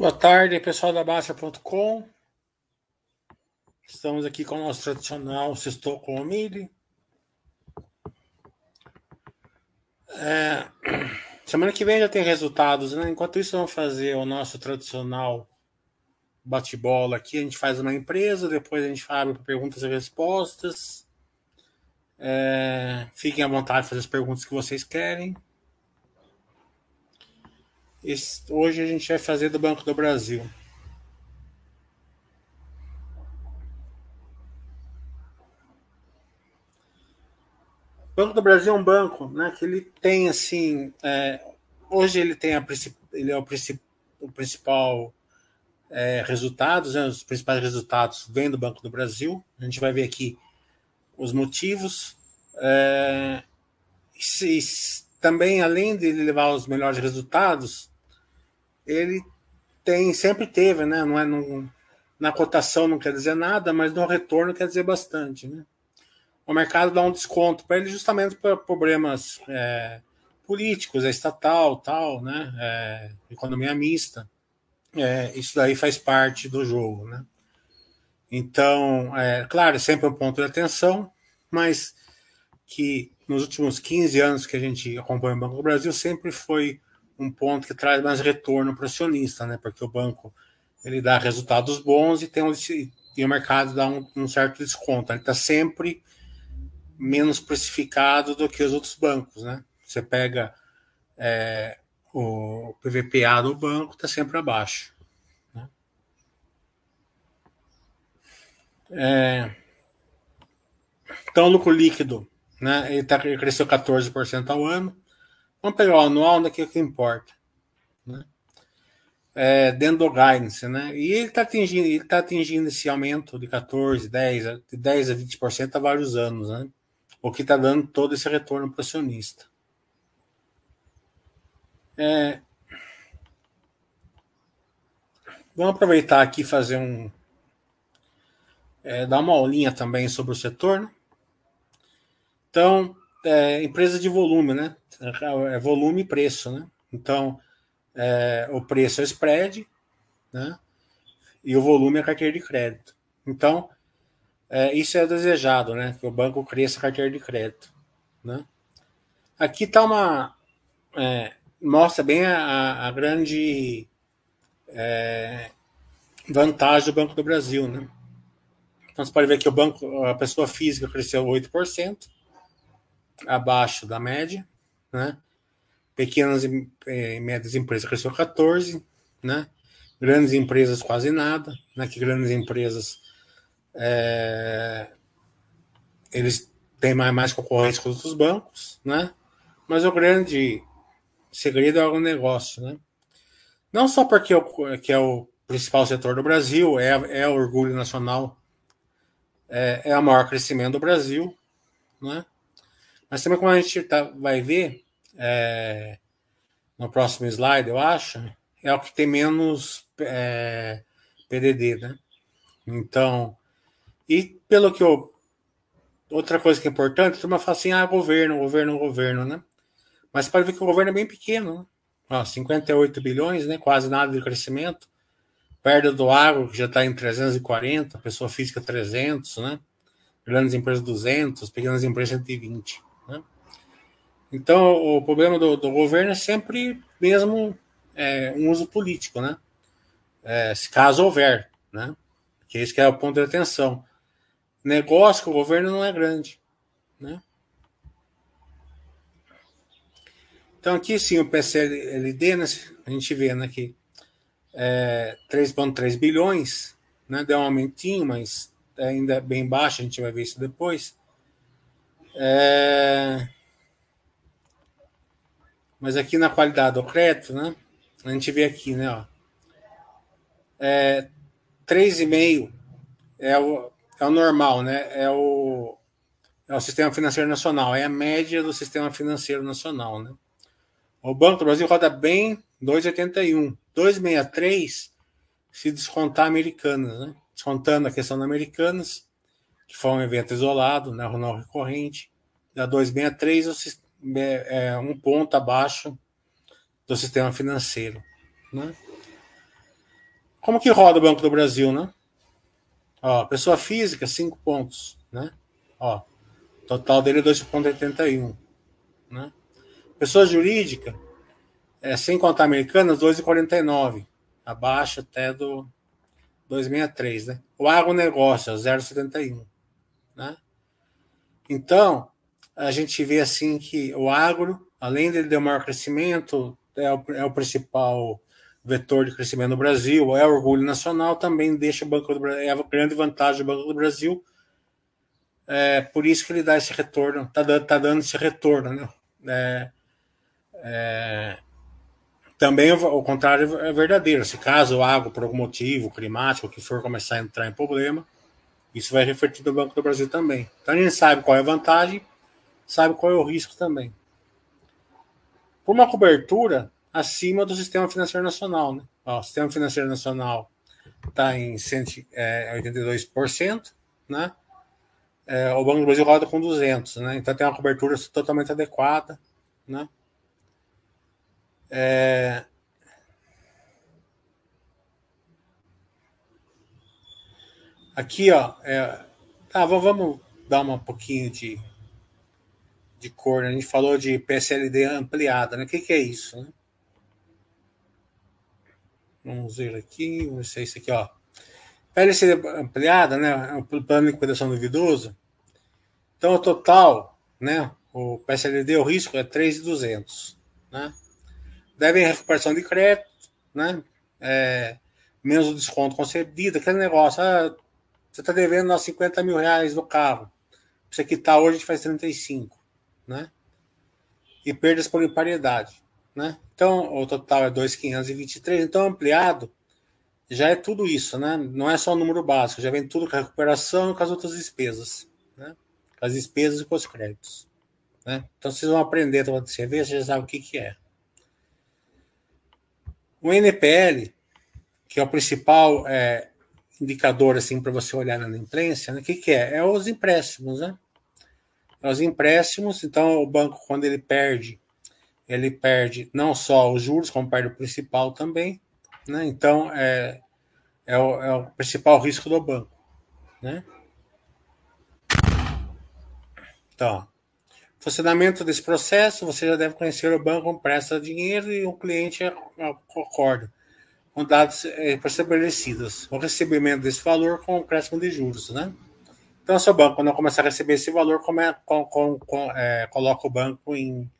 Boa tarde, pessoal da Baixa.com. Estamos aqui com o nosso tradicional Sextou com o Mili. É, semana que vem já tem resultados, né? Enquanto isso, vamos fazer o nosso tradicional bate-bola aqui. A gente faz uma empresa, depois a gente abre perguntas e respostas. É, fiquem à vontade de fazer as perguntas que vocês querem. Esse, hoje a gente vai fazer do Banco do Brasil. O Banco do Brasil é um banco, né, que ele tem assim, é, hoje ele tem a ele é o, o principal é, resultados, né, os principais resultados vêm do Banco do Brasil. A gente vai ver aqui os motivos. É, e, também, além de levar os melhores resultados, ele tem sempre teve, né? Não é na cotação não quer dizer nada, mas no retorno quer dizer bastante, né? O mercado dá um desconto para ele justamente para problemas é, políticos, é estatal, tal, né? É, economia mista. É, isso daí faz parte do jogo, né? Então, é, claro, sempre um ponto de atenção, mas que nos últimos 15 anos que a gente acompanha o Banco do Brasil sempre foi um ponto que traz mais retorno para o acionista, né? Porque o banco ele dá resultados bons e tem um, e o mercado dá um, um certo desconto. Ele está sempre menos precificado do que os outros bancos, né? Você pega é, o PVPA do banco está sempre abaixo. Né? É, então, lucro líquido, né? Ele, tá, ele cresceu 14% ao ano. Vamos pegar o anual, daqui é que importa. Né? É, dentro do guidance, né? E ele está atingindo, tá atingindo esse aumento de 14, 10, de 10 a 20% há vários anos, né? O que está dando todo esse retorno para o acionista. É, vamos aproveitar aqui fazer um. É, dar uma aulinha também sobre o setor. Né? Então, é, empresa de volume, né? É volume e preço, né? Então, é, o preço é spread, né? E o volume é carteira de crédito. Então, é, isso é desejado, né? Que o banco cresça a carteira de crédito, né? Aqui está uma... É, mostra bem a, a grande é, vantagem do Banco do Brasil, né? Então, você pode ver que o banco, a pessoa física cresceu 8%, abaixo da média, né? Pequenas e eh, médias empresas cresceu 14, né? Grandes empresas quase nada, né? Que grandes empresas é, eles têm mais, mais concorrência com outros bancos, né? Mas o grande segredo é o negócio, né? Não só porque é o, que é o principal setor do Brasil, é, é o orgulho nacional, é, é o maior crescimento do Brasil, né? Mas também como a gente tá, vai ver é, no próximo slide, eu acho, é o que tem menos é, PDD, né? Então, e pelo que eu. Outra coisa que é importante, a turma fala assim: ah, governo, governo, governo, né? Mas pode ver que o governo é bem pequeno, né? Ó, 58 bilhões, né? Quase nada de crescimento. Perda do agro, que já está em 340, pessoa física 300, né? Grandes empresas 200, pequenas empresas 120. Então, o problema do, do governo é sempre mesmo é, um uso político, né? É, se caso houver, né? Que esse que é o ponto de atenção. Negócio com o governo não é grande, né? Então, aqui sim, o PCLD, né, a gente vê né, que é, 3,3 bilhões, né, deu um aumentinho, mas ainda é bem baixo, a gente vai ver isso depois. É, mas aqui na qualidade do crédito, né? A gente vê aqui, né? Ó, é, 3,5 é o, é o normal, né? É o, é o sistema financeiro nacional, é a média do sistema financeiro nacional, né? O Banco do Brasil roda bem 2,81. 2,63 se descontar Americanas, né? Descontando a questão da Americanas, que foi um evento isolado, né? Não recorrente. Da 2,63 o é, é, um ponto abaixo do sistema financeiro. Né? Como que roda o Banco do Brasil, né? Ó, pessoa física, 5 pontos, né? Ó, total dele é 2,81, né? Pessoa jurídica, é, sem contar americanas, 2,49, abaixo até do 2,63, né? O agronegócio, 0,71, né? Então, a gente vê assim que o agro, além de ter o maior crescimento, é o, é o principal vetor de crescimento no Brasil, é orgulho nacional, também deixa o Banco do Brasil, é a grande vantagem do Banco do Brasil. É por isso que ele dá esse retorno, está dando, tá dando esse retorno. Né? É, é, também o, contrário é verdadeiro. Se caso o água, por algum motivo climático, que for começar a entrar em problema, isso vai refletir no Banco do Brasil também. Então a gente sabe qual é a vantagem, sabe qual é o risco também. Por uma cobertura, acima do sistema financeiro nacional. Né? O sistema financeiro nacional está em 182%, né? É, o Banco do Brasil roda com 200, né? Então tem uma cobertura totalmente adequada, né? É... Aqui, ó, é... tá, vamos dar um pouquinho de, de cor. Né? A gente falou de PSLD ampliada, né? O que, que é isso? Né? Vamos ver aqui, vamos ver isso aqui, ó. PLC ampliada, né? O plano de liquidação do idoso. Então, o total, né? O PSLD, o risco é 3,200, né? Devem recuperação de crédito, né? É, menos o desconto concedido, aquele negócio. Ah, você está devendo nós 50 mil reais no carro. Você quitar hoje, a gente faz 35, né? E perdas por imparidade. Né? Então, o total é 2,523. Então, ampliado já é tudo isso, né? Não é só o número básico, já vem tudo com a recuperação e com as outras despesas, né? Com as despesas e com os créditos. Né? Então, vocês vão aprender a você ver, vocês já sabem o que, que é. O NPL, que é o principal é, indicador assim para você olhar na imprensa, né? o que, que é? É os empréstimos, né? É os empréstimos, então o banco, quando ele perde ele perde não só os juros, como perde o principal também. Né? Então, é, é, o, é o principal risco do banco. Né? Então, funcionamento desse processo, você já deve conhecer o banco presta dinheiro e o cliente acorda com dados é, estabelecidos. O recebimento desse valor com o crescimento de juros, né? Então, seu banco, quando começar a receber esse valor, come, com, com, com, é, coloca o banco em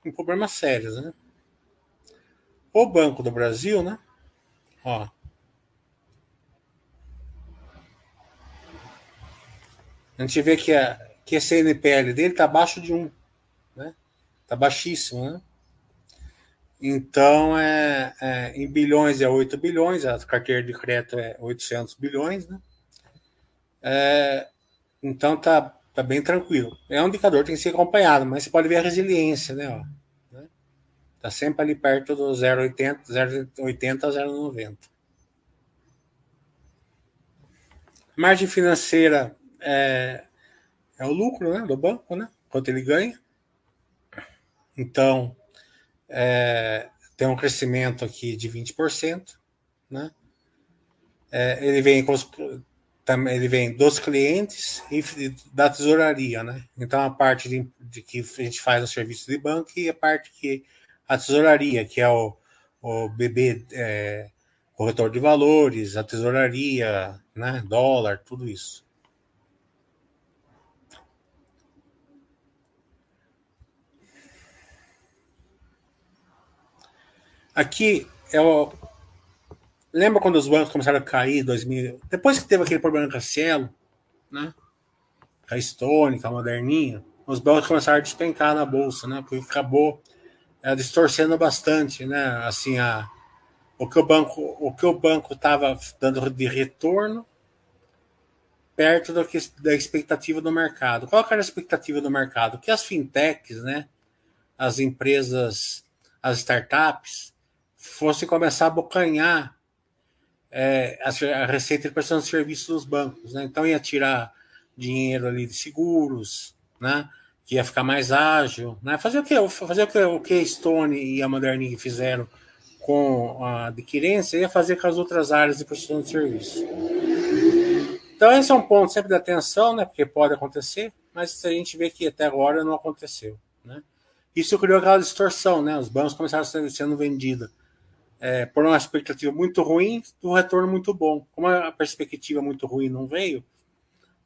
com problemas sérios, né? O Banco do Brasil, né? Ó. A gente vê que, a, que esse NPL dele está abaixo de 1, né? Está baixíssimo, né? Então, é, é, em bilhões é 8 bilhões, a carteira de crédito é 800 bilhões, né? É, então, tá, tá bem tranquilo. É um indicador, tem que ser acompanhado, mas você pode ver a resiliência, né? Ó. Está sempre ali perto do 0,80, 0,80 a 0,90. Margem financeira é, é o lucro né, do banco, né? Quanto ele ganha. Então, é, tem um crescimento aqui de 20%, né? É, ele vem com os, ele vem dos clientes e da tesouraria, né? Então a parte de, de que a gente faz o serviço de banco e a parte que a tesouraria, que é o, o BB é, corretor de valores, a tesouraria, né, dólar, tudo isso. Aqui é o. Lembra quando os bancos começaram a cair 2000? Depois que teve aquele problema com a Cielo, né? A Stone, com a Moderninha, os bancos começaram a despencar na bolsa, né? Porque acabou é, distorcendo bastante, né? Assim, a, o que o banco o que o banco estava dando de retorno perto do que, da expectativa do mercado. Qual era a expectativa do mercado? Que as fintechs, né, as empresas, as startups, fossem começar a bocanhar é, a, a, receita de prestação de serviços dos bancos. Né? Então ia tirar dinheiro ali de seguros, né? que ia ficar mais ágil, né? Fazer o que? Fazer o que o que Stone e a Moderninha fizeram com a adquirência ia fazer com as outras áreas de prestação de serviço. Então, esse é um ponto sempre da atenção, né? Porque pode acontecer, mas a gente vê que até agora não aconteceu. Né? Isso criou aquela distorção, né? Os bancos começaram sendo vendidos é, por uma expectativa muito ruim, do retorno muito bom. Como a perspectiva muito ruim não veio,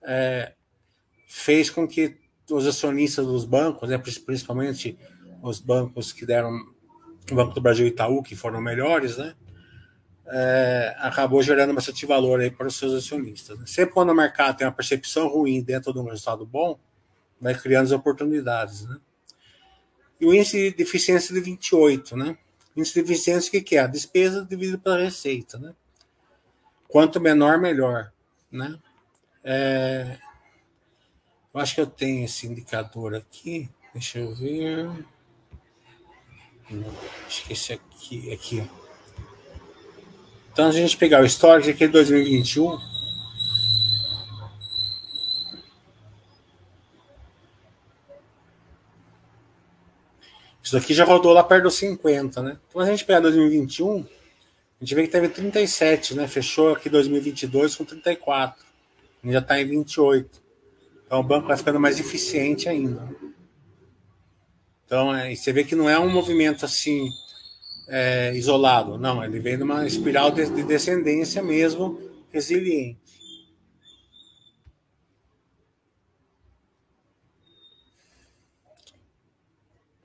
é, fez com que os acionistas dos bancos, né, principalmente os bancos que deram, o Banco do Brasil e Itaú, que foram melhores, né, é, acabou gerando bastante valor aí para os seus acionistas. Né? Sempre quando o mercado tem uma percepção ruim dentro de um resultado bom, vai criando as oportunidades. Né? E o índice de eficiência de 28, né? Índice de eficiência, o que, que é? A despesa dividida pela receita, né? Quanto menor, melhor, né? É, eu acho que eu tenho esse indicador aqui. Deixa eu ver. Acho que esse aqui, aqui. Então, a gente pegar o histórico aqui de 2021. Isso daqui já rodou lá perto dos 50, né? Então, a gente pegar 2021, a gente vê que teve 37, né? Fechou aqui 2022 com 34. Já está em 28. Então, o banco vai ficando mais eficiente ainda. Então, é, você vê que não é um movimento assim é, isolado. Não, ele vem numa espiral de, de descendência mesmo, resiliente.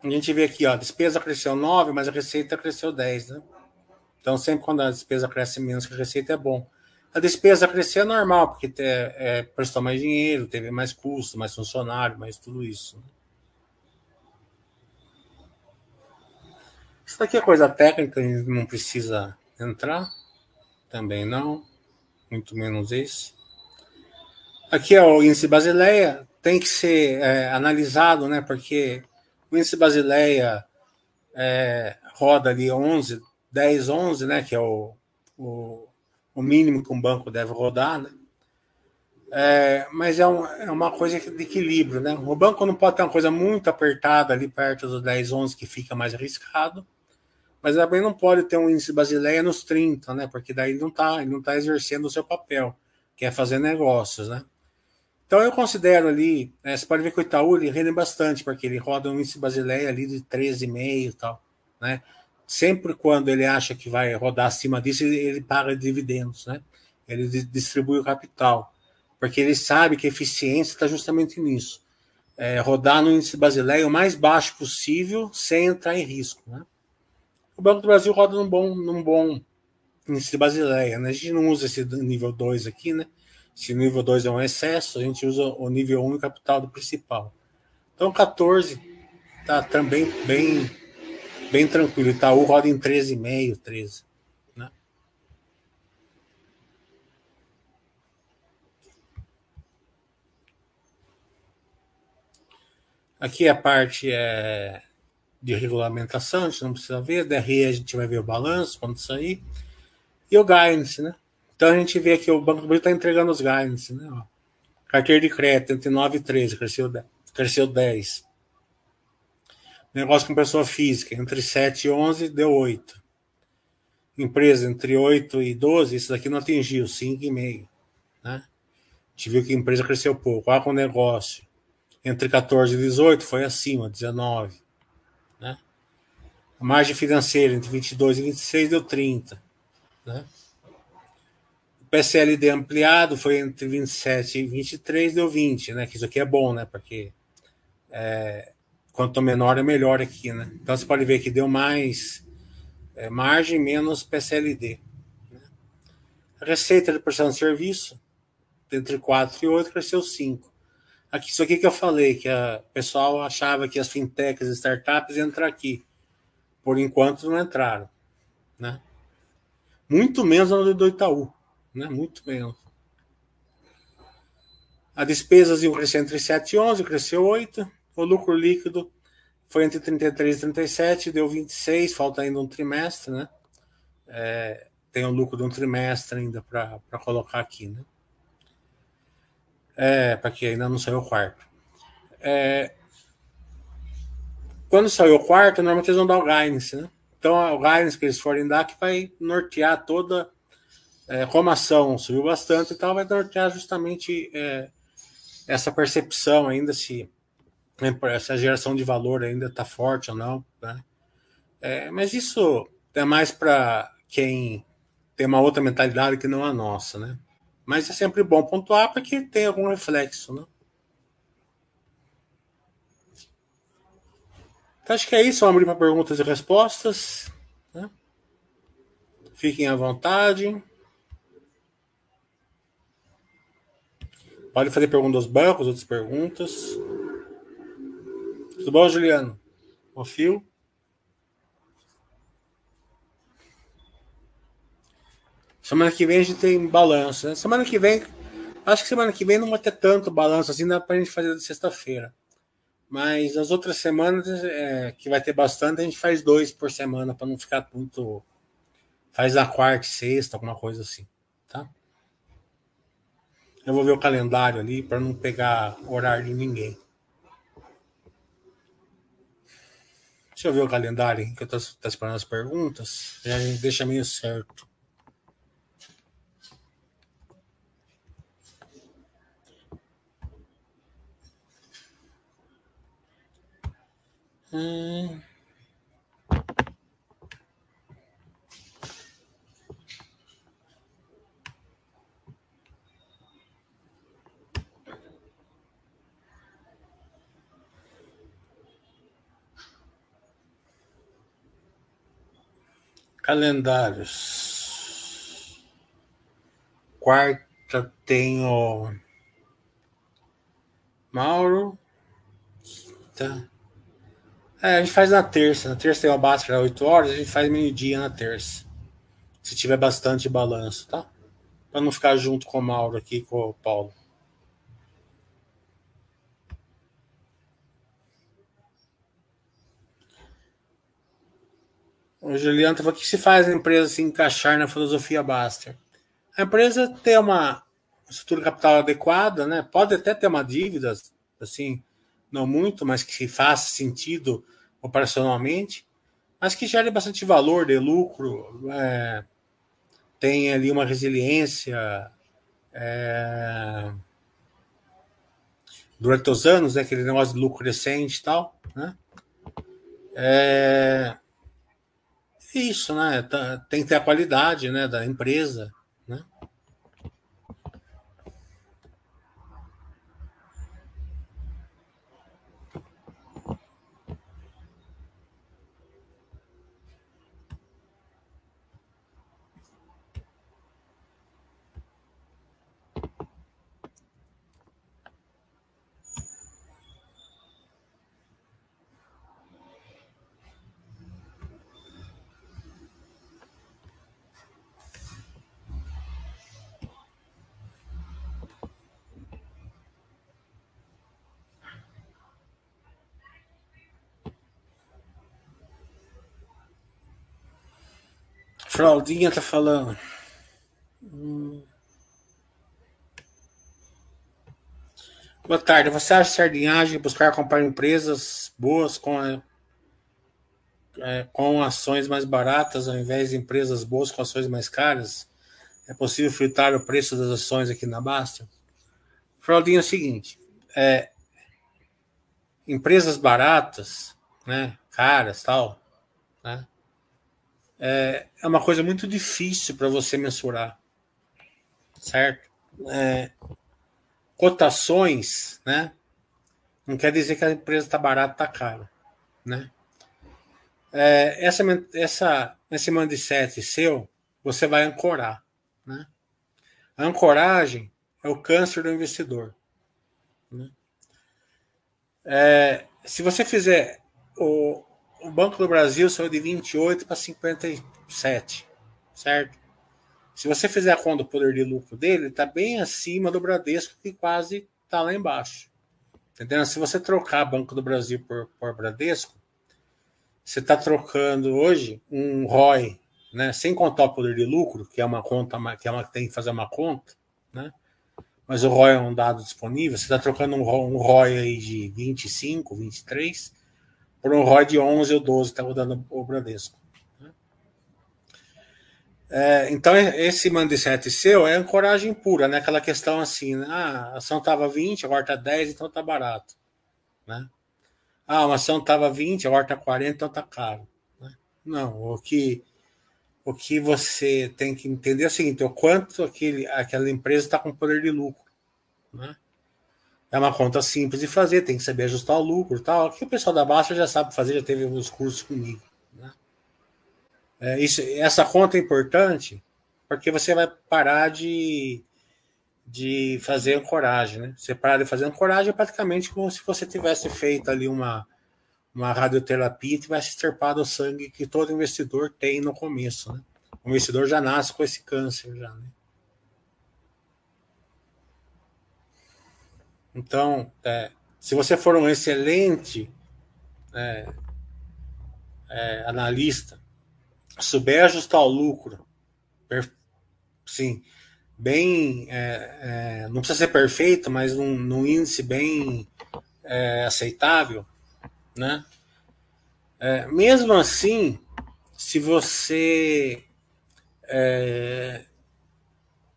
A gente vê aqui, ó, a despesa cresceu 9, mas a receita cresceu 10, né? Então, sempre quando a despesa cresce menos que a receita é bom. A despesa crescer é normal, porque é, é, prestou mais dinheiro, teve mais custo, mais funcionário, mais tudo isso. Isso daqui é coisa técnica, não precisa entrar. Também não. Muito menos esse. Aqui é o índice Basileia. Tem que ser é, analisado, né? Porque índice Basileia é, roda ali 11, 10, 11, né? Que é o, o, o mínimo que um banco deve rodar, né? É, mas é, um, é, uma coisa de equilíbrio, né? O banco não pode ter uma coisa muito apertada ali perto dos 10, 11 que fica mais arriscado, mas também não pode ter um índice Basileia nos 30, né? Porque daí ele não está tá exercendo o seu papel, que é fazer negócios, né? Então eu considero ali, né, você pode ver que o Itaú ele rende bastante, porque ele roda um índice Basileia ali de 13,5 e tal, né? Sempre quando ele acha que vai rodar acima disso, ele, ele paga dividendos, né? Ele distribui o capital, porque ele sabe que a eficiência está justamente nisso. É, rodar no índice Basileia o mais baixo possível sem entrar em risco, né? O Banco do Brasil roda num bom, num bom índice Basileia. Né? A gente não usa esse nível 2 aqui, né? Se o nível 2 é um excesso, a gente usa o nível 1 um capital do principal. Então, 14 tá também bem, bem tranquilo. Itaú roda em 13,5, 13. Né? Aqui a parte é de regulamentação, a gente não precisa ver, DRE a gente vai ver o balanço quando sair, e o guidance, né? Então a gente vê que o Banco do Brasil está entregando os guidance, né? Ó, carteira de crédito entre 9 e 13, cresceu 10. Cresceu 10. Negócio com pessoa física, entre 7 e 11, deu 8. Empresa entre 8 e 12, isso daqui não atingiu, 5,5. Né? A gente viu que a empresa cresceu pouco. Ah, com negócio, entre 14 e 18, foi acima, 19. A margem financeira entre 22 e 26 deu 30. Né? PSLD ampliado foi entre 27 e 23, deu 20, né? Que isso aqui é bom, né? Porque é, quanto menor é melhor aqui, né? Então você pode ver que deu mais é, margem menos PSLD. Né? A receita de prestação de serviço, entre 4 e 8, cresceu 5. Aqui, isso aqui que eu falei, que o pessoal achava que as fintechs e startups iam entrar aqui por enquanto não entraram, né? Muito menos no do Itaú, né? Muito menos. A despesas iam crescer entre 7 e 11, cresceu 8. O lucro líquido foi entre 33 e 37, deu 26, falta ainda um trimestre, né? É, tem o lucro de um trimestre ainda para colocar aqui, né? É, para que ainda não saiu o quarto. É, quando saiu o quarto, normalmente eles vão dar o guidance, né? então o guidance que eles forem dar que vai nortear toda é, como a ação subiu bastante e tal, vai nortear justamente é, essa percepção ainda se essa geração de valor ainda está forte ou não, né? É, mas isso é mais para quem tem uma outra mentalidade que não a nossa, né? Mas é sempre bom pontuar porque tem algum reflexo, né? Então, acho que é isso. Vamos abrir para perguntas e respostas. Né? Fiquem à vontade. Pode fazer perguntas aos bancos, outras perguntas. Tudo bom, Juliano? O fio? Semana que vem a gente tem balanço. Né? Semana que vem, acho que semana que vem não vai ter tanto balanço assim, dá para a gente fazer de sexta-feira. Mas as outras semanas, é, que vai ter bastante, a gente faz dois por semana para não ficar muito. Faz a quarta, sexta, alguma coisa assim, tá? Eu vou ver o calendário ali para não pegar horário de ninguém. Deixa eu ver o calendário que eu estou esperando as perguntas. Deixa meio certo. Hum. Calendários. Quarta tenho Mauro. Tá. É, a gente faz na terça. Na terça tem o às 8 horas, a gente faz meio-dia na terça. Se tiver bastante balanço, tá? Para não ficar junto com o Mauro aqui, com o Paulo. O Juliano falou que se faz a empresa se encaixar na filosofia Baster. A empresa tem uma estrutura capital adequada, né? Pode até ter uma dívida, assim, não muito, mas que faça sentido operacionalmente, mas que gere bastante valor de lucro, é, tem ali uma resiliência é, durante os anos, né, aquele negócio de lucro crescente e tal, né? É, isso, né? Tá, tem que ter a qualidade né, da empresa, Fraldinha tá falando. Hum. Boa tarde. Você acha sardinhagem buscar comprar empresas boas com, é, com ações mais baratas ao invés de empresas boas com ações mais caras? É possível fritar o preço das ações aqui na Basta? Fraldinha é o seguinte: é, empresas baratas, né, caras, tal, né, é, é uma coisa muito difícil para você mensurar, certo? É, cotações, né? Não quer dizer que a empresa está barata, está cara, né? É, essa, essa, esse mindset seu, você vai ancorar, né? A ancoragem é o câncer do investidor. Né? É, se você fizer o, o Banco do Brasil saiu de 28 para 57, certo? Se você fizer a conta do poder de lucro dele, está bem acima do Bradesco, que quase está lá embaixo. Entendeu? Se você trocar Banco do Brasil por, por Bradesco, você está trocando hoje um ROI, né, sem contar o poder de lucro, que é uma conta que é uma, tem que fazer uma conta, né? Mas o ROI é um dado disponível, você está trocando um, um ROI aí de 25, 23, por um ROI de 11 ou 12 estava dando o Bradesco. É, então, esse mindset seu é ancoragem pura, né? Aquela questão assim, né? ah, a ação estava 20, agora está 10, então está barato. Né? Ah, uma ação estava 20, agora está 40, então está caro. Né? Não, o que, o que você tem que entender é o seguinte: o quanto aquele, aquela empresa está com poder de lucro. Né? É uma conta simples de fazer, tem que saber ajustar o lucro tal. Que o pessoal da Baixa já sabe fazer, já teve alguns cursos comigo. É, isso, essa conta é importante porque você vai parar de, de fazer ancoragem. Né? Você parar de fazer ancoragem é praticamente como se você tivesse feito ali uma, uma radioterapia e tivesse extirpado o sangue que todo investidor tem no começo. Né? O investidor já nasce com esse câncer. Já, né? Então, é, se você for um excelente é, é, analista, souber ajustar o lucro, sim, bem, é, é, não precisa ser perfeito, mas num, num índice bem é, aceitável, né? Mesmo assim, se você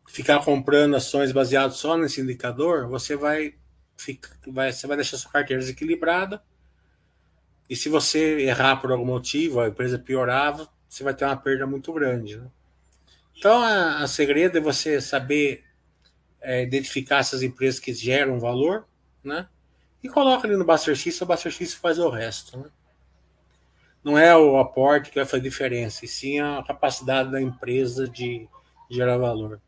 ficar comprando ações baseadas só nesse indicador, você vai, ficar, vai, você vai deixar sua carteira desequilibrada. E se você errar por algum motivo, a empresa piorava, você vai ter uma perda muito grande. Né? Então, a, a, segredo é você saber é, identificar essas empresas que geram valor, né? E coloca ali no Buster X, o Buster X faz o resto, né? Não é o aporte que vai fazer diferença, e sim a capacidade da empresa de gerar valor.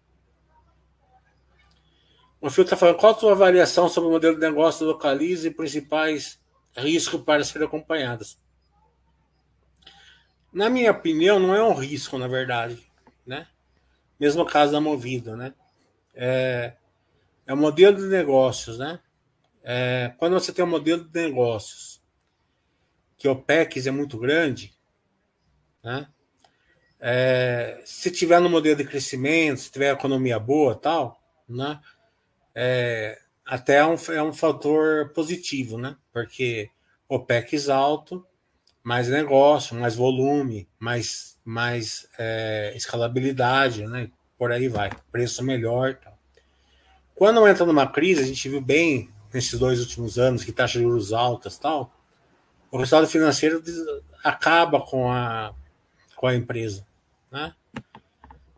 O Fio está falando, qual a tua avaliação sobre o modelo de negócio localiza e principais riscos para serem acompanhados? na minha opinião, não é um risco, na verdade, né? Mesmo caso da Movida, né? É, é um modelo de negócios, né? É, quando você tem um modelo de negócios que o PEX é muito grande, né? É, se tiver no modelo de crescimento, se tiver economia boa tal, né? É, até é um, é um fator positivo, né? Porque o PEX alto mais negócio, mais volume, mais, mais é, escalabilidade, né? Por aí vai, preço melhor. Tal. Quando entra numa crise, a gente viu bem nesses dois últimos anos que taxa de juros altas tal, o resultado financeiro acaba com a, com a empresa, né?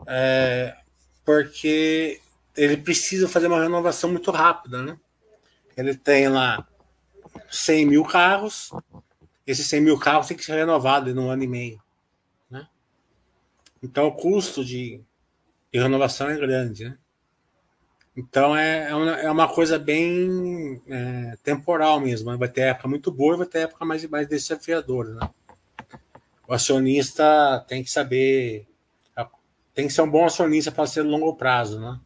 É, porque ele precisa fazer uma renovação muito rápida, né? Ele tem lá 100 mil carros, esses 100 mil carros tem que ser renovado em um ano e meio. Né? Então o custo de, de renovação é grande. Né? Então é, é, uma, é uma coisa bem é, temporal mesmo. Né? Vai ter época muito boa e vai ter época mais, mais desafiadora. Né? O acionista tem que saber. Tem que ser um bom acionista para ser longo prazo, né?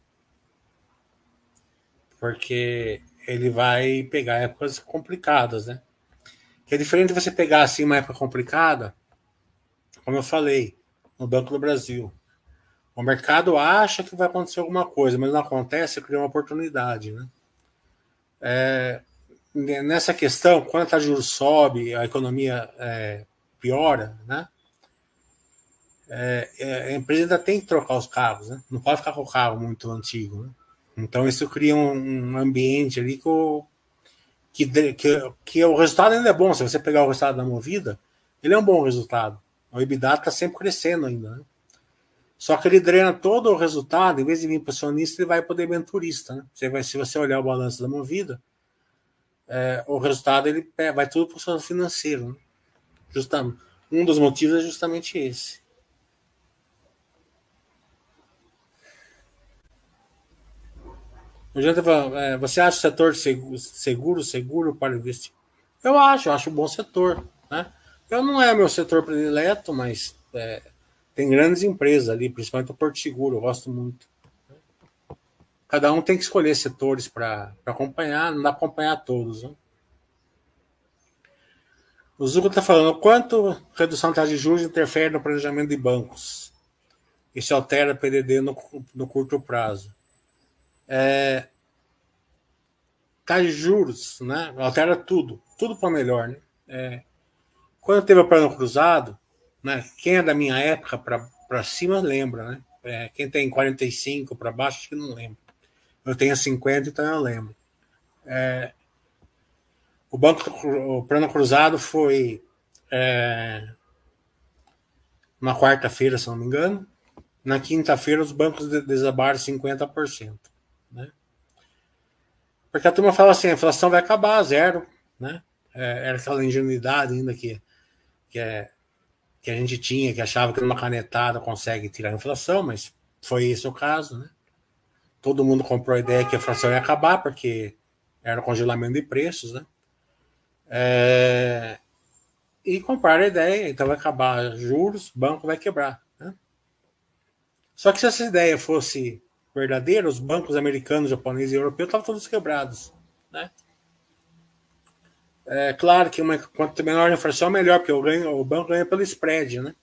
Porque ele vai pegar épocas complicadas, né? Que é diferente você pegar assim uma época complicada, como eu falei, no Banco do Brasil. O mercado acha que vai acontecer alguma coisa, mas não acontece, cria uma oportunidade. Né? É, nessa questão, quando a taxa de juros sobe, a economia é, piora, né? É, é, a empresa ainda tem que trocar os carros, né? não pode ficar com o carro muito antigo. Né? Então isso cria um, um ambiente ali que o, que, que, que o resultado ainda é bom. Se você pegar o resultado da movida, ele é um bom resultado. O EBITDA está sempre crescendo ainda. Né? Só que ele drena todo o resultado, em vez de vir para o acionista, ele vai para o debenturista. Né? Você vai, se você olhar o balanço da movida, é, o resultado ele vai tudo para o financeiro. Né? Justamente, um dos motivos é justamente esse. É, você acha o setor seguro, seguro para investir? Eu acho, eu acho um bom setor. Né? Eu não é meu setor predileto, mas é, tem grandes empresas ali, principalmente o Porto Seguro, eu gosto muito. Cada um tem que escolher setores para acompanhar, não dá para acompanhar todos. Né? O Zuko está falando quanto redução de taxa de juros interfere no planejamento de bancos. Isso altera o PDD no, no curto prazo é, de juros, né? Altera tudo, tudo para melhor, né? É, quando teve o plano cruzado, né? Quem é da minha época para cima lembra, né? É, quem tem 45 para baixo, acho que não lembra. Eu tenho 50, então eu lembro. É, o Banco o Plano Cruzado foi é, na quarta-feira, se não me engano. Na quinta-feira, os bancos desabaram 50%. Porque a turma fala assim: a inflação vai acabar, zero. Né? É, era aquela ingenuidade ainda que, que, é, que a gente tinha, que achava que numa canetada consegue tirar a inflação, mas foi esse o caso. Né? Todo mundo comprou a ideia que a inflação ia acabar, porque era congelamento de preços. Né? É, e compraram a ideia, então vai acabar juros, o banco vai quebrar. Né? Só que se essa ideia fosse verdadeira, os bancos americanos, japoneses e europeus estavam todos quebrados. Né? É claro que uma, quanto menor a inflação, melhor, porque o, ganho, o banco ganha pelo spread. Né?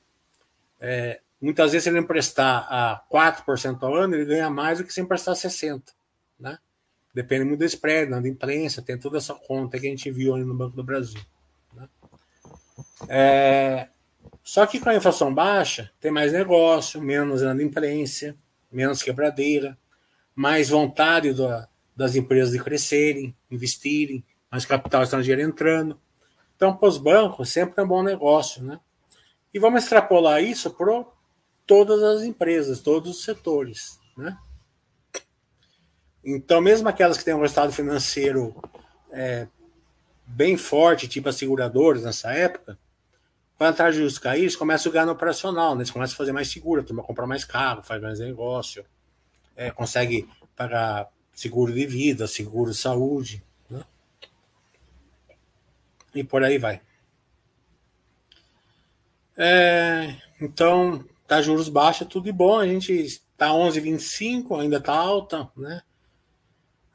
É, muitas vezes, se ele emprestar a 4% ao ano, ele ganha mais do que se emprestar 60%. Né? Depende muito do spread, da imprensa, tem toda essa conta que a gente viu ali no Banco do Brasil. É, só que com a inflação baixa, tem mais negócio, menos inadimplência, menos quebradeira, mais vontade das empresas de crescerem, investirem, mais capital estrangeiro entrando. Então, para os bancos, sempre é um bom negócio. Né? E vamos extrapolar isso para todas as empresas, todos os setores. Né? Então, mesmo aquelas que têm um resultado financeiro é, bem forte, tipo as seguradoras nessa época, de juros cair, eles começam a ganhar no operacional, né? eles começam a fazer mais seguro, a turma compra mais carro, faz mais negócio, é, consegue pagar seguro de vida, seguro de saúde, né? e por aí vai. É, então, tá juros baixos, tudo de bom, a gente tá 11,25, ainda tá alta, né?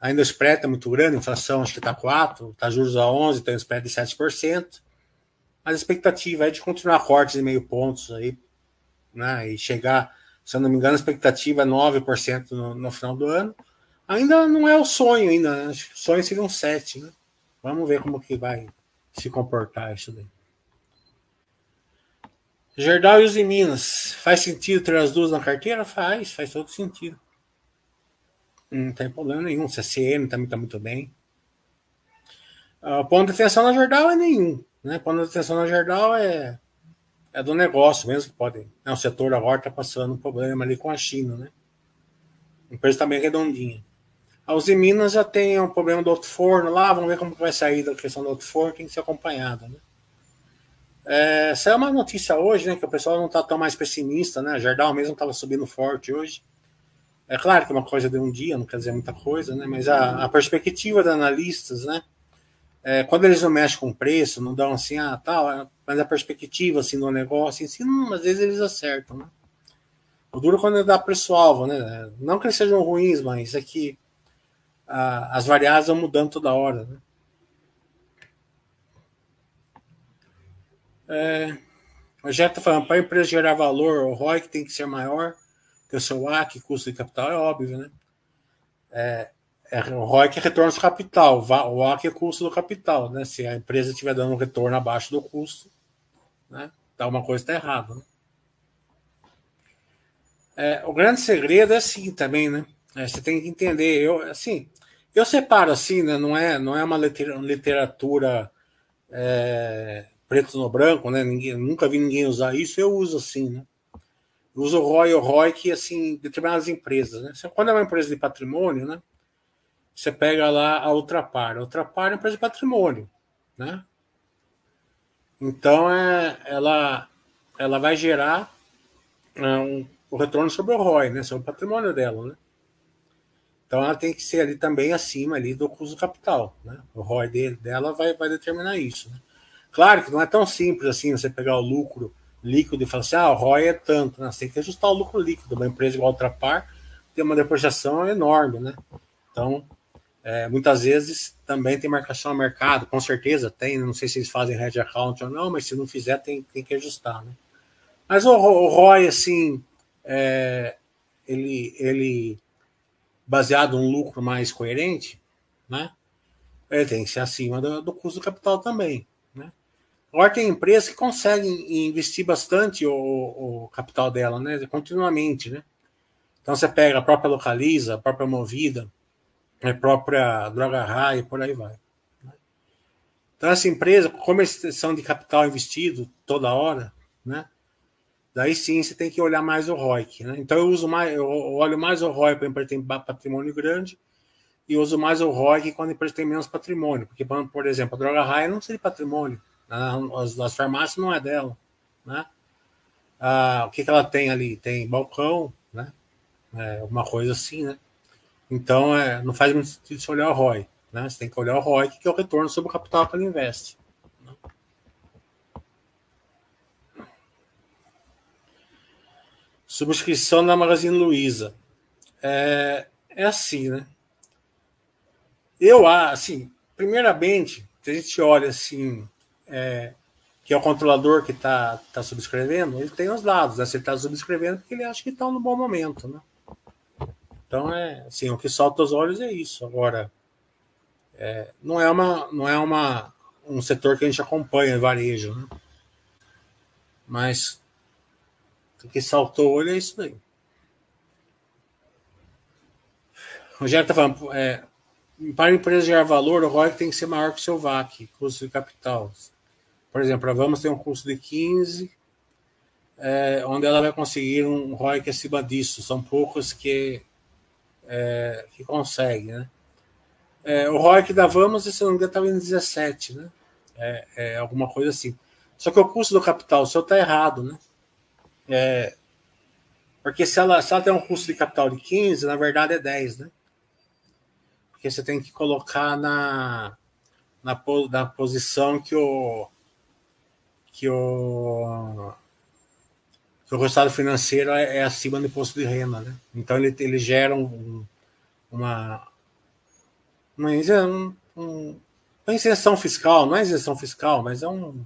Ainda o spread está muito grande, inflação acho que está 4, está juros a 11, tem um spread de 7%. Mas a expectativa é de continuar cortes de meio pontos aí, né? E chegar, se eu não me engano, a expectativa é 9% no, no final do ano. Ainda não é o sonho, ainda. Né? O sonho seria um 7, né? Vamos ver como que vai se comportar isso daí. Gerdau e os em Minas. Faz sentido ter as duas na carteira? Faz, faz todo sentido. Não tem problema nenhum. CCN também está muito bem. Uh, ponto de atenção na Jordal é nenhum. Né? De atenção na Jordal é, é do negócio mesmo, que pode. Né? O setor agora está passando um problema ali com a China. Né? A empresa está bem redondinha. A Uzi Minas já tem um problema do outro forno lá, vamos ver como vai sair da questão do outro forno, tem que ser acompanhado. Né? É, saiu uma notícia hoje, né, que o pessoal não está tão mais pessimista, né? A Jardal mesmo estava subindo forte hoje. É claro que é uma coisa de um dia, não quer dizer muita coisa, né? Mas a, a perspectiva dos analistas, né? É, quando eles não mexem com preço, não dão assim, ah, tal, é, mas a perspectiva assim do negócio, assim, não, às vezes eles acertam, né? O duro é quando dá preço-alvo, né? Não que eles sejam ruins, mas é que a, as variáveis vão mudando toda hora, né? É, o Jeto está falando, para a empresa gerar valor, o ROI que tem que ser maior, que o seu WAC, custo de capital, é óbvio, né? É, é, o ROIC é retorno de capital, o WAC é custo do capital, né? Se a empresa estiver dando um retorno abaixo do custo, né? Tá uma coisa está errada, né? É, o grande segredo é assim também, né? É, você tem que entender, eu assim, eu separo assim, né? Não é, não é uma literatura é, preto no branco, né? Ninguém, nunca vi ninguém usar isso, eu uso assim, né? usa o ROI ou ROI que assim, determinadas empresas, né? Quando é uma empresa de patrimônio, né? Você pega lá a Ultrapar. A Ultrapar é uma empresa de patrimônio, né? Então é, ela, ela vai gerar é, um, o retorno sobre o ROI, né? Sobre o patrimônio dela, né? Então ela tem que ser ali também acima ali do custo do capital, né? O ROI dela vai, vai determinar isso. Né? Claro que não é tão simples assim você pegar o lucro líquido e falar assim, ah, o ROI é tanto, né? Você tem que ajustar o lucro líquido. Uma empresa igual a Ultrapar tem uma depreciação enorme, né? Então, é, muitas vezes também tem marcação a mercado, com certeza tem, não sei se eles fazem hedge account ou não, mas se não fizer tem, tem que ajustar, né? Mas o, o ROI, assim, é, ele, ele baseado em um lucro mais coerente, né? Ele tem que ser acima do, do custo do capital também, né? Agora tem empresas que conseguem investir bastante o, o capital dela, né? Continuamente, né? Então você pega a própria Localiza, a própria Movida, a própria Droga Raia, por aí vai. Né? Então essa empresa, como eles são de capital investido toda hora, né? Daí sim você tem que olhar mais o ROIC, né? Então eu uso mais, eu olho mais o ROI para empresa tem patrimônio grande e uso mais o ROIC quando a empresa tem menos patrimônio, porque por exemplo a Droga Raia não seria patrimônio, as, as farmácias não é dela, né? Ah, o que, que ela tem ali? Tem balcão, né? É, uma coisa assim, né? Então, é, não faz muito sentido você olhar o ROI, né? Você tem que olhar o ROI, que é o retorno sobre o capital que ela investe. Subscrição da Magazine Luiza. É, é assim, né? Eu, assim, primeiramente, se a gente olha assim, é, que é o controlador que está tá subscrevendo, ele tem os dados, né? Se ele está subscrevendo, porque ele acha que está no bom momento, né? Então é assim, o que salta os olhos é isso. Agora, é, não é uma, não é uma um setor que a gente acompanha, varejo, né? Mas o que saltou o olho é isso daí. O Rogério está falando, é, para a empresa gerar valor, o ROI tem que ser maior que o seu VAC, custo de capital. Por exemplo, a Vamos tem um custo de 15, é, onde ela vai conseguir um ROI que é acima disso. São poucos que, é, que conseguem, né? É, o ROI que da Vamos, esse não estava em 17, né? É, é, alguma coisa assim. Só que o custo do capital seu está errado, né? É, porque se ela, se ela tem um custo de capital de 15, na verdade é 10, né? Porque você tem que colocar na, na, na posição que o, que o, o resultado financeiro é, é, acima do imposto de renda, né? Então ele, ele gera um, uma, uma, um, um, uma isenção fiscal, não é isenção fiscal, mas é um,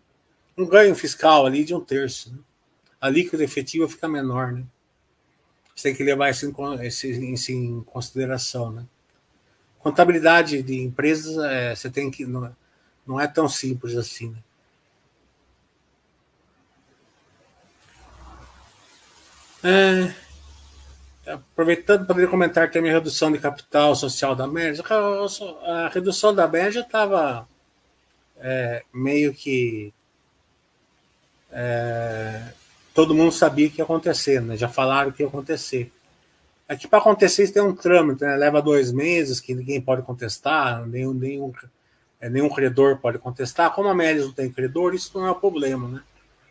um ganho fiscal ali de um terço. Né? A líquida efetiva fica menor, né? Você tem que levar isso em, isso em consideração, né? Contabilidade de empresas, é, você tem que não, não é tão simples assim. Né? É, aproveitando, poderia comentar também a redução de capital social da média. A redução da média estava é, meio que. É, todo mundo sabia que ia acontecer, né? já falaram que ia acontecer. É que para acontecer isso tem um trâmite, né? leva dois meses, que ninguém pode contestar, nenhum, nenhum, é, nenhum credor pode contestar. Como a Média não tem credor, isso não é o problema, né?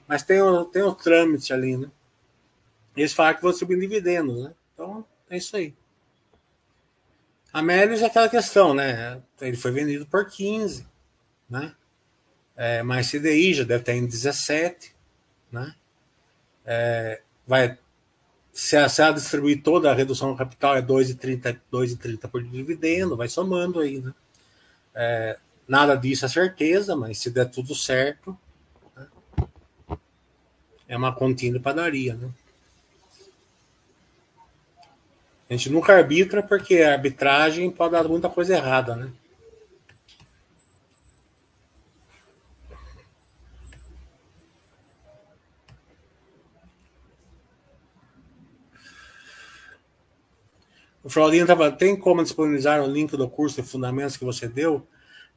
Mas tem o, tem o trâmite ali, né? Eles falaram que vão subir dividendos, né? Então, é isso aí. A Melius é aquela questão, né? Ele foi vendido por 15, né? É, mas CDI já deve estar em 17, né? É, vai, se, a, se ela distribuir toda a redução do capital é 2,30 2,30 por dividendo, vai somando aí, né? É, nada disso é certeza, mas se der tudo certo, né? é uma continha de padaria, né? A gente nunca arbitra porque a arbitragem pode dar muita coisa errada, né? O Fraudinho tava, tem como disponibilizar o link do curso de fundamentos que você deu?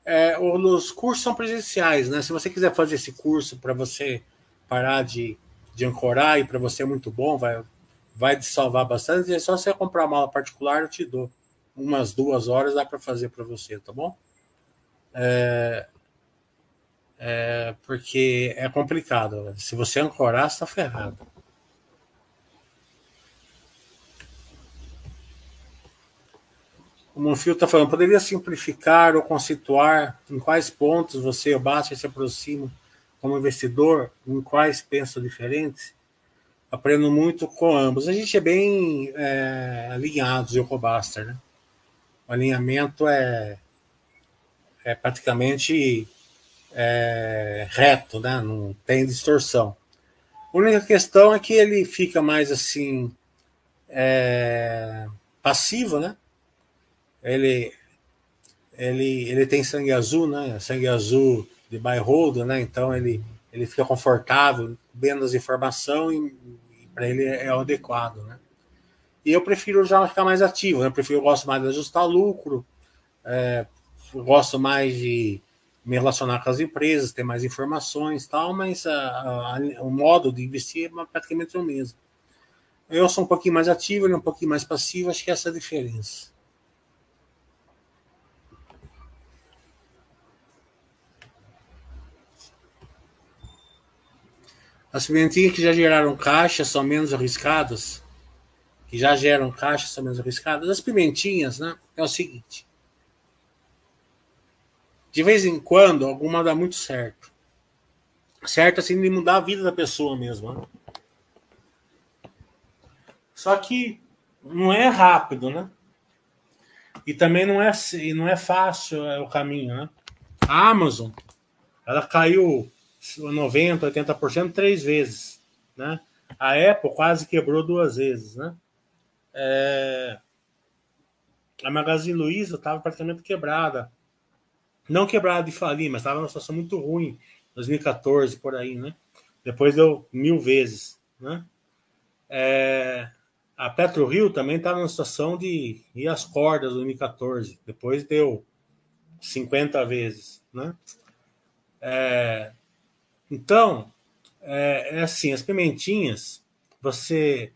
É, os cursos são presenciais, né? Se você quiser fazer esse curso para você parar de, de ancorar e para você é muito bom, vai, vai te salvar bastante. É só você comprar uma aula particular, eu te dou. Umas duas horas dá para fazer para você, tá bom? É, é, porque é complicado. Se você ancorar, está ferrado. O Monfio está falando, poderia simplificar ou conceituar em quais pontos você ou Basta se aproxima como investidor, em quais pensam diferentes? Aprendo muito com ambos. A gente é bem é, alinhados, o Baster, né? O alinhamento é, é praticamente é, reto, né? Não tem distorção. A única questão é que ele fica mais assim é, passivo, né? Ele, ele, ele tem sangue azul, né? Sangue azul de buy hold, né? Então ele, ele fica confortável, vendo as informações e para ele é o adequado, né? E eu prefiro já ficar mais ativo, né? Eu prefiro, eu gosto mais de ajustar lucro, é, gosto mais de me relacionar com as empresas, ter mais informações tal, mas a, a, o modo de investir é praticamente o mesmo. Eu sou um pouquinho mais ativo, ele é um pouquinho mais passivo, acho que essa é a diferença. As pimentinhas que já geraram caixa são menos arriscadas, que já geram caixa são menos arriscadas. As pimentinhas, né? É o seguinte: de vez em quando, alguma dá muito certo. Certo assim de mudar a vida da pessoa mesmo. Né? Só que não é rápido, né? E também não é, não é fácil é, o caminho, né? A Amazon, ela caiu 90%, 80% três vezes, né? A Apple quase quebrou duas vezes, né? É... A Magazine Luiza estava praticamente quebrada. Não quebrada de falir, mas estava numa situação muito ruim, 2014, por aí, né? Depois deu mil vezes, né? É... A PetroRio também estava numa situação de ir às cordas 2014. Depois deu 50 vezes, né? É, então, é, é, assim, as pimentinhas, você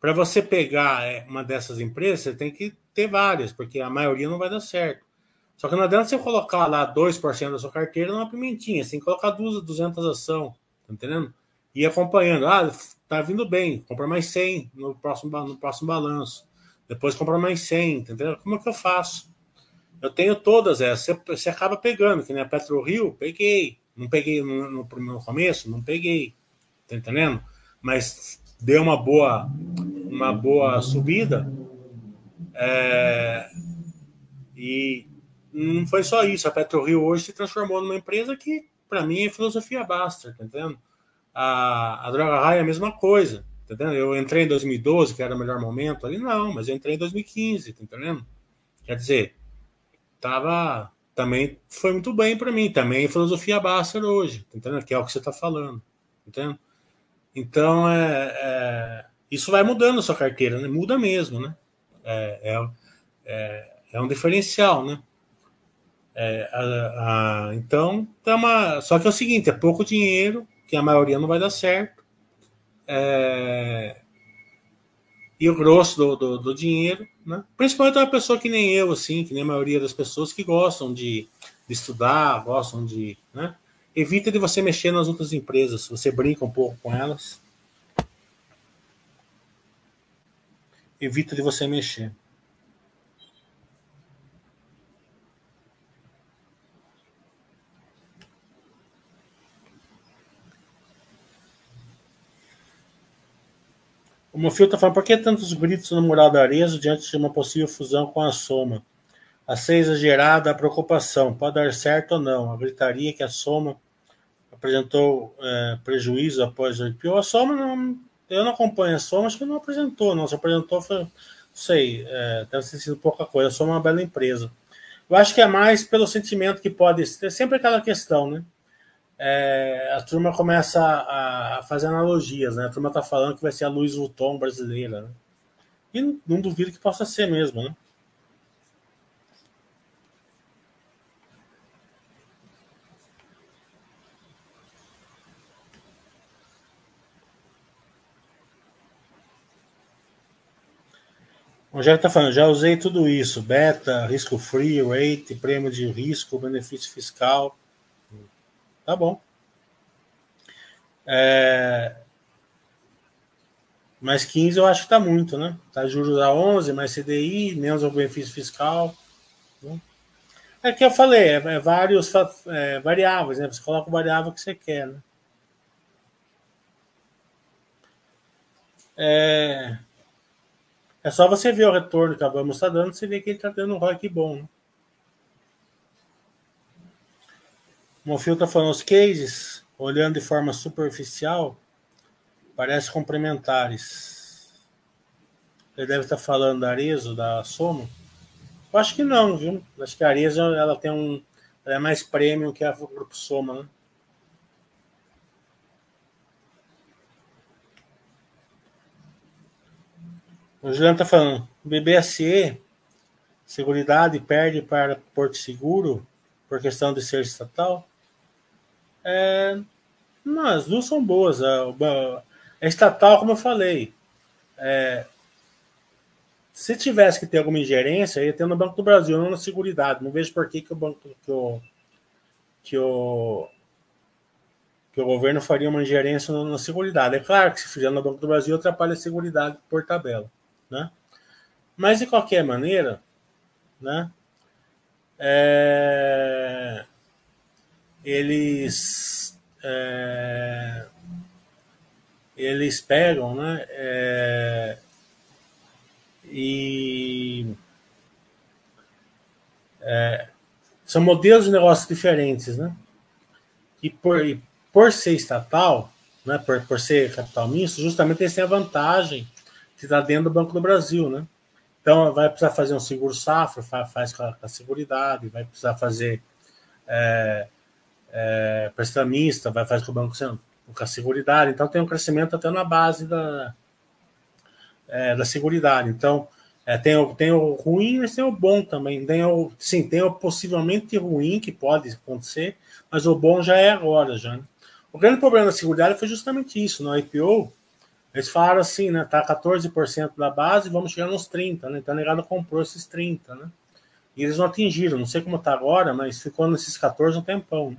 para você pegar é, uma dessas empresas, você tem que ter várias, porque a maioria não vai dar certo. Só que não adianta você colocar lá 2% da sua carteira numa pimentinha, você tem que colocar 200 ação, tá entendendo? E acompanhando, ah, tá vindo bem, compra mais 100 no próximo, no próximo balanço. Depois compra mais 100, entendeu? Como é que eu faço? Eu tenho todas essas, você, você acaba pegando, que nem a PetroRio, peguei. Não peguei no, no, começo, não peguei. Tá entendendo? Mas deu uma boa, uma boa subida. É, e não foi só isso. A PetroRio hoje se transformou numa empresa que, para mim, é filosofia basta, tá entendendo? A, a Droga Raia é a mesma coisa, tá entendendo? Eu entrei em 2012, que era o melhor momento ali, não, mas eu entrei em 2015, tá entendendo? Quer dizer, tava também foi muito bem para mim. Também filosofia Basser hoje, tá entendendo? Que é o que você está falando, tá entendendo? Então, é, é, isso vai mudando a sua carteira, né? Muda mesmo, né? É, é, é, é um diferencial, né? É, a, a, então, tá uma, só que é o seguinte, é pouco dinheiro, que a maioria não vai dar certo. É, e o grosso do, do, do, dinheiro, né? Principalmente uma pessoa que nem eu, assim, que nem a maioria das pessoas que gostam de, de estudar, gostam de, né? Evita de você mexer nas outras empresas, você brinca um pouco com elas. Evita de você mexer. O Mofio está falando, por que tantos gritos no mural da Arezzo diante de uma possível fusão com a Soma? A ser exagerada a preocupação, pode dar certo ou não. A gritaria que a Soma apresentou é, prejuízo após o IPO. A Soma, não, eu não acompanho a Soma, acho que não apresentou, não. Se apresentou, foi, não sei, é, deve ter sido pouca coisa. A Soma é uma bela empresa. Eu acho que é mais pelo sentimento que pode ser, sempre aquela questão, né? É, a turma começa a, a, fazer analogias, né? A turma tá falando que vai ser a Louis Vuitton brasileira, né? E não, não duvido que possa ser mesmo, né? O Rogério está falando, já usei tudo isso: beta, risco free, rate, prêmio de risco, benefício fiscal. Tá bom. É... Mais 15 eu acho que tá muito, né? Tá juros a 11, mais CDI, menos o benefício fiscal. Né? É que eu falei, é, é vários é, variáveis, né? Você coloca o variável que você quer, né? É, é só você ver o retorno que a Vamos está dando, você vê que ele está dando um ROI bom. Né? Mofio está falando os cases, olhando de forma superficial, parecem complementares. Ele deve estar tá falando da Arezo, da Soma. Eu acho que não, viu? Acho que a Arezo ela tem um, Ela é mais premium que a Grupo Soma, né? O Juliano está falando, BBSE, Seguridade perde para Porto Seguro por questão de ser estatal. É, não, as duas são boas. A, a estatal, como eu falei, é, se tivesse que ter alguma ingerência, ia ter no Banco do Brasil, não na Seguridade. Não vejo por que, que o banco que o, que o que o governo faria uma ingerência na Seguridade. É claro que se fizer no Banco do Brasil atrapalha a Seguridade por tabela, né? Mas de qualquer maneira, né? É, eles é, eles pegam, né? É, e é, são modelos de negócios diferentes, né? E por, e por ser estatal, né, por, por ser capital misto, justamente eles têm a vantagem de estar dentro do Banco do Brasil, né? Então vai precisar fazer um seguro safra, faz, com, a, com a seguridade, vai precisar fazer é, é, prestamista, vai fazer com o banco com a seguridade. Então tem um crescimento até na base da, é, da seguridade. Então, é, tem, o, tem o ruim, mas tem o bom também. Tem o, sim, tem o possivelmente ruim que pode acontecer, mas o bom já é agora. já. Né? O grande problema da seguridade foi justamente isso. No IPO, eles falaram assim, né? Tá 14% da base, vamos chegar nos 30%, né? Então a negada comprou esses 30%, né? E eles não atingiram, não sei como tá agora, mas ficou nesses 14 um tempão, né?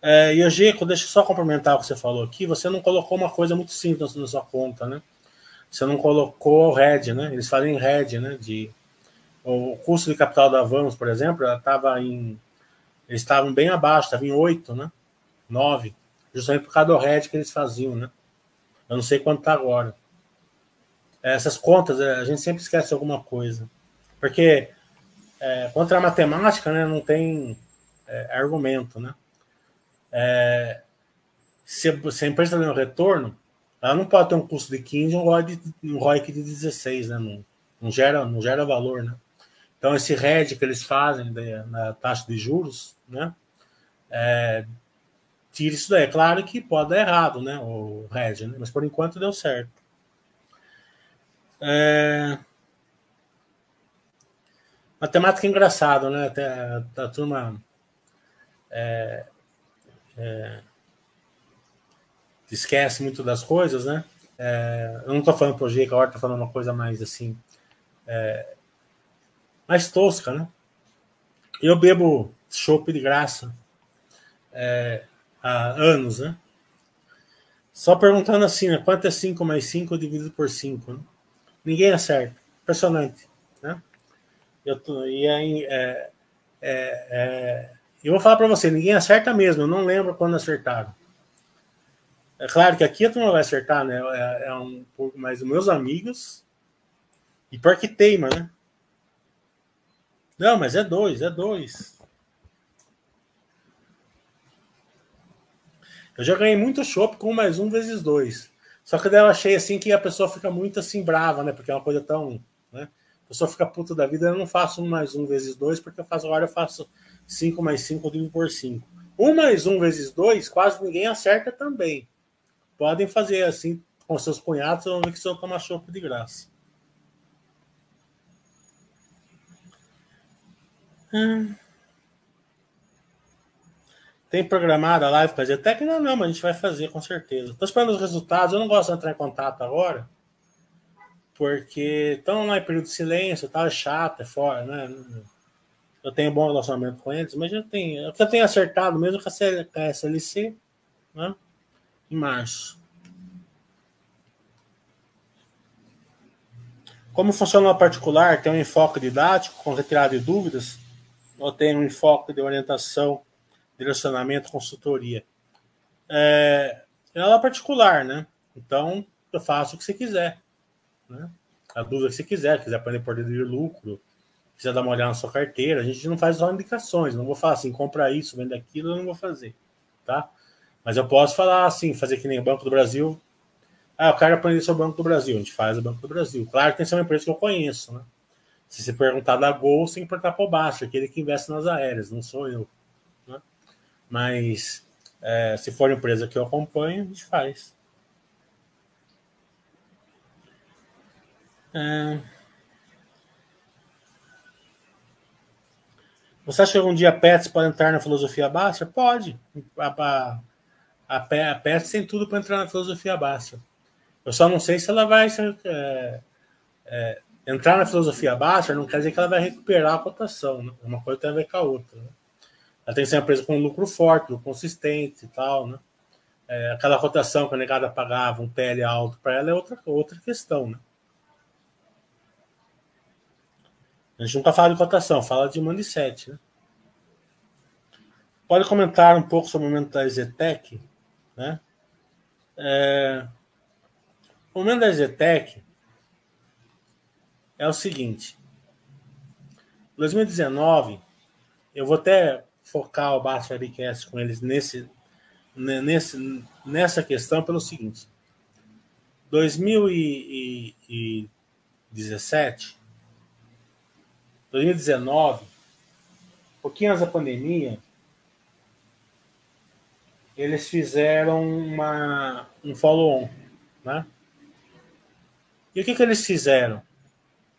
É, e o Geco, deixa eu só complementar o que você falou aqui. Você não colocou uma coisa muito simples na sua conta, né? Você não colocou RED, né? Eles falam em RED, né? De, o custo de capital da Vamos, por exemplo, ela estava em. Eles estavam bem abaixo, estava em 8, né? 9. Justamente por causa do RED que eles faziam, né? Eu não sei quanto está agora. Essas contas, a gente sempre esquece alguma coisa. Porque é, contra a matemática, né, não tem é, argumento, né? É, se, a empresa tem um retorno, ela não pode ter um custo de 15 e um ROIC de, um de 16, né? Não, não, gera, não gera valor, né? Então, esse RED que eles fazem de, na taxa de juros, né? É, tira isso daí. É claro que pode dar errado, né? O RED, né? Mas por enquanto deu certo. É... Matemática é engraçado, né? Até a, a turma é, é, esquece muito das coisas, né? É, eu não estou falando pro G, que a hora tá falando uma coisa mais assim, é, mais tosca, né? Eu bebo chopp de graça é, há anos, né? Só perguntando assim, né? Quanto é 5 mais 5 dividido por 5? Né? Ninguém acerta. Impressionante, né? Eu tô, e aí, é, é, eu vou falar para você, ninguém acerta mesmo. Eu não lembro quando acertaram. É claro que aqui a turma vai acertar, né? É, é um pouco mais os meus amigos. E pior que teima, né? Não, mas é dois, é dois. Eu já ganhei muito chopp com mais um vezes dois. Só que daí eu achei assim que a pessoa fica muito assim brava, né? Porque é uma coisa tão. Né? A pessoa fica puta da vida, eu não faço mais um vezes dois, porque eu faço agora eu faço 5 mais 5 dividido por 5. 1 mais 1 vezes 2, quase ninguém acerta também. Podem fazer assim com seus cunhados, vão ver que vão tomar chope de graça. Hum. Tem programada a live fazer? Até que não, não, mas a gente vai fazer com certeza. Estou esperando os resultados. Eu não gosto de entrar em contato agora, porque estão lá em período de silêncio, tá? é chato, é fora, né? Eu tenho bom relacionamento com eles, mas eu tenho, eu tenho acertado mesmo com a SLC, né? Em março. Como funciona o particular? Tem um enfoque didático com retirada de dúvidas? Ou tem um enfoque de orientação, direcionamento, consultoria? É, é aula particular, né? Então, eu faço o que você quiser. Né? A dúvida que você quiser, quiser aprender por de lucro, quiser dar uma olhada na sua carteira, a gente não faz só indicações, não vou falar assim, compra isso, vende aquilo, eu não vou fazer, tá? Mas eu posso falar assim, fazer que nem o Banco do Brasil. Ah, eu quero aprender sobre o Banco do Brasil, a gente faz o Banco do Brasil. Claro que tem que ser uma empresa que eu conheço, né? Se você perguntar da Gol, você tem que perguntar para o Baixo, aquele que investe nas aéreas, não sou eu. Né? Mas é, se for empresa que eu acompanho, a gente faz. É... Você acha que algum dia Pets pode entrar na filosofia baixa? Pode. A, a, a, Pets tem tudo para entrar na filosofia baixa. Eu só não sei se ela vai é, é, entrar na filosofia baixa, não quer dizer que ela vai recuperar a cotação. Né? Uma coisa tem a ver com a outra. Né? Ela tem que ser uma empresa com lucro forte, consistente e tal. Né? É, aquela cotação que a negada pagava um PL alto para ela é outra, outra questão. Né? A gente nunca fala de cotação, fala de mindset, né? Pode comentar um pouco sobre o momento da Zetec, né? É... O momento da Zetec é o seguinte. 2019, eu vou até focar o Baixa Webcast com eles nesse, nesse, nessa questão pelo seguinte. 2017 2019, um pouquinho antes da pandemia, eles fizeram uma, um follow-on, né? E o que, que eles fizeram?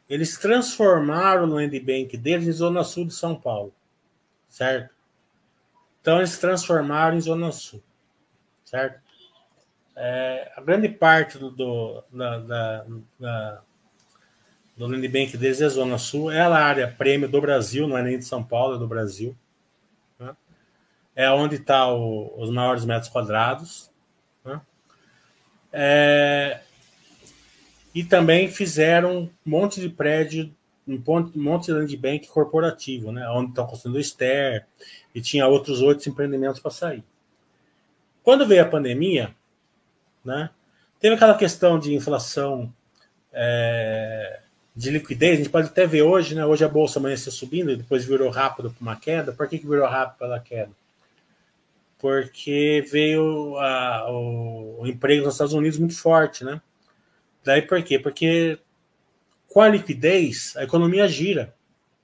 Eles transformaram o land bank deles em Zona Sul de São Paulo, certo? Então eles transformaram em Zona Sul, certo? É, a grande parte do, do da, da, da, do Land Bank deles é Zona Sul. É a área prêmio do Brasil, não é nem de São Paulo, é do Brasil. Né? É onde está os maiores metros quadrados. Né? É, e também fizeram um monte de prédio, um monte de land bank corporativo, né? onde estão construindo o Ster, e tinha outros oito empreendimentos para sair. Quando veio a pandemia, né, teve aquela questão de inflação é, de liquidez, a gente pode até ver hoje, né? Hoje a bolsa amanheceu subindo e depois virou rápido para uma queda. Por que, que virou rápido pela queda? Porque veio a, o, o, emprego nos Estados Unidos muito forte, né? Daí por quê? Porque com a liquidez a economia gira,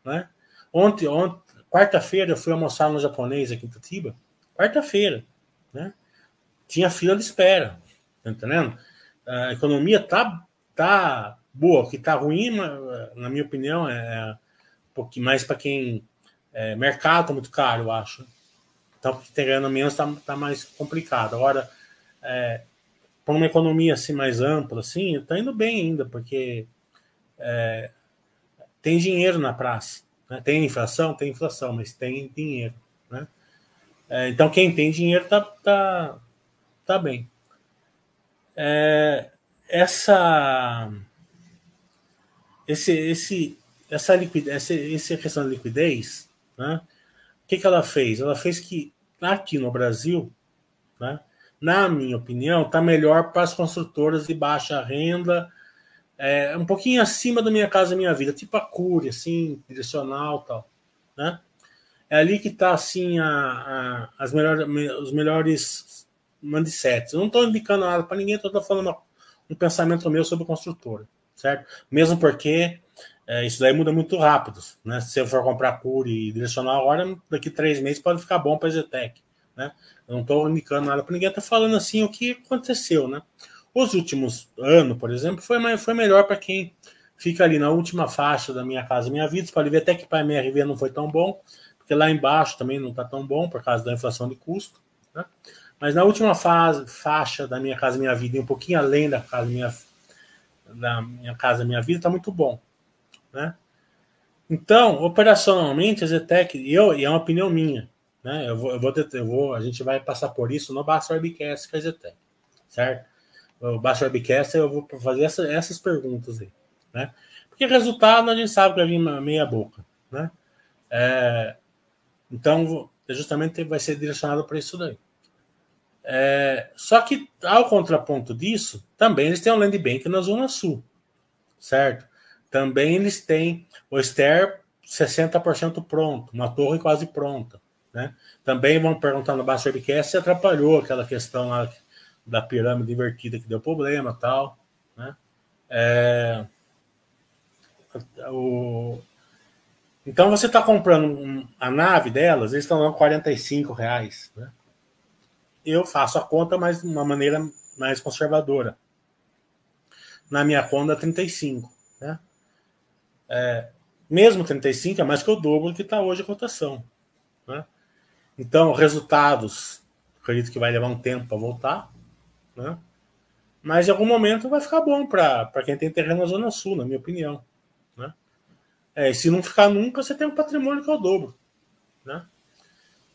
né? Ontem, ontem quarta-feira eu fui almoçar no japonês aqui em Tutiba. Quarta-feira, né? Tinha fila de espera, tá entendendo? A economia tá tá boa. O que está ruim, na minha opinião, é um pouquinho mais para quem. É, mercado tá muito caro, eu acho. Então, porque tem ganhando menos, está tá mais complicado. Agora, é, para uma economia assim mais ampla, assim, está indo bem ainda, porque é, tem dinheiro na praça. Né? Tem inflação? Tem inflação, mas tem dinheiro. Né? É, então, quem tem dinheiro está tá, tá bem. É, essa esse, esse, essa, liquidez, essa, essa questão da liquidez, né? o que, que ela fez? Ela fez que aqui no Brasil, né, na minha opinião, está melhor para as construtoras de baixa renda, é, um pouquinho acima da minha casa minha vida, tipo a Cury, assim, direcional tal. Né? É ali que está assim, a, a, as melhores, os melhores mindsets. Eu não estou indicando nada para ninguém, estou falando um pensamento meu sobre construtora certo? Mesmo porque é, isso daí muda muito rápido, né? Se eu for comprar Cure e direcional agora, daqui três meses pode ficar bom para a Zetec, né? Eu não estou indicando nada para ninguém, estou falando assim o que aconteceu, né? Os últimos anos, por exemplo, foi, foi melhor para quem fica ali na última faixa da Minha Casa Minha Vida. Você pode ver até que para a MRV não foi tão bom, porque lá embaixo também não está tão bom por causa da inflação de custo, né? Mas na última fase, faixa da Minha Casa Minha Vida, e um pouquinho além da Casa Minha da minha casa, minha vida, está muito bom. Né? Então, operacionalmente, a Zetec, e eu, e é uma opinião minha, né? Eu vou, eu vou, eu vou, a gente vai passar por isso no Basta Webcast com a Zetec, certo? O Basta Webcast eu vou fazer essa, essas perguntas aí, né? Porque resultado a gente sabe que vai vir meia boca, né? É, então, justamente vai ser direcionado para isso daí. É, só que, ao contraponto disso, também eles têm um land bank na Zona Sul, certo? Também eles têm o Ster 60% pronto, uma torre quase pronta. Né? Também vão perguntar no Baixo Webcast se atrapalhou aquela questão lá da pirâmide invertida que deu problema tal. Né? É... o, então você está comprando a nave delas, eles estão dando 45 reais. Né? Eu faço a conta, mas de uma maneira mais conservadora. Na minha conta, 35. Né? É, mesmo 35 é mais que o dobro do que está hoje a cotação. Né? Então, resultados, acredito que vai levar um tempo para voltar. Né? Mas em algum momento vai ficar bom para quem tem terreno na Zona Sul, na minha opinião. É, se não ficar nunca, você tem um patrimônio que é o dobro. Né?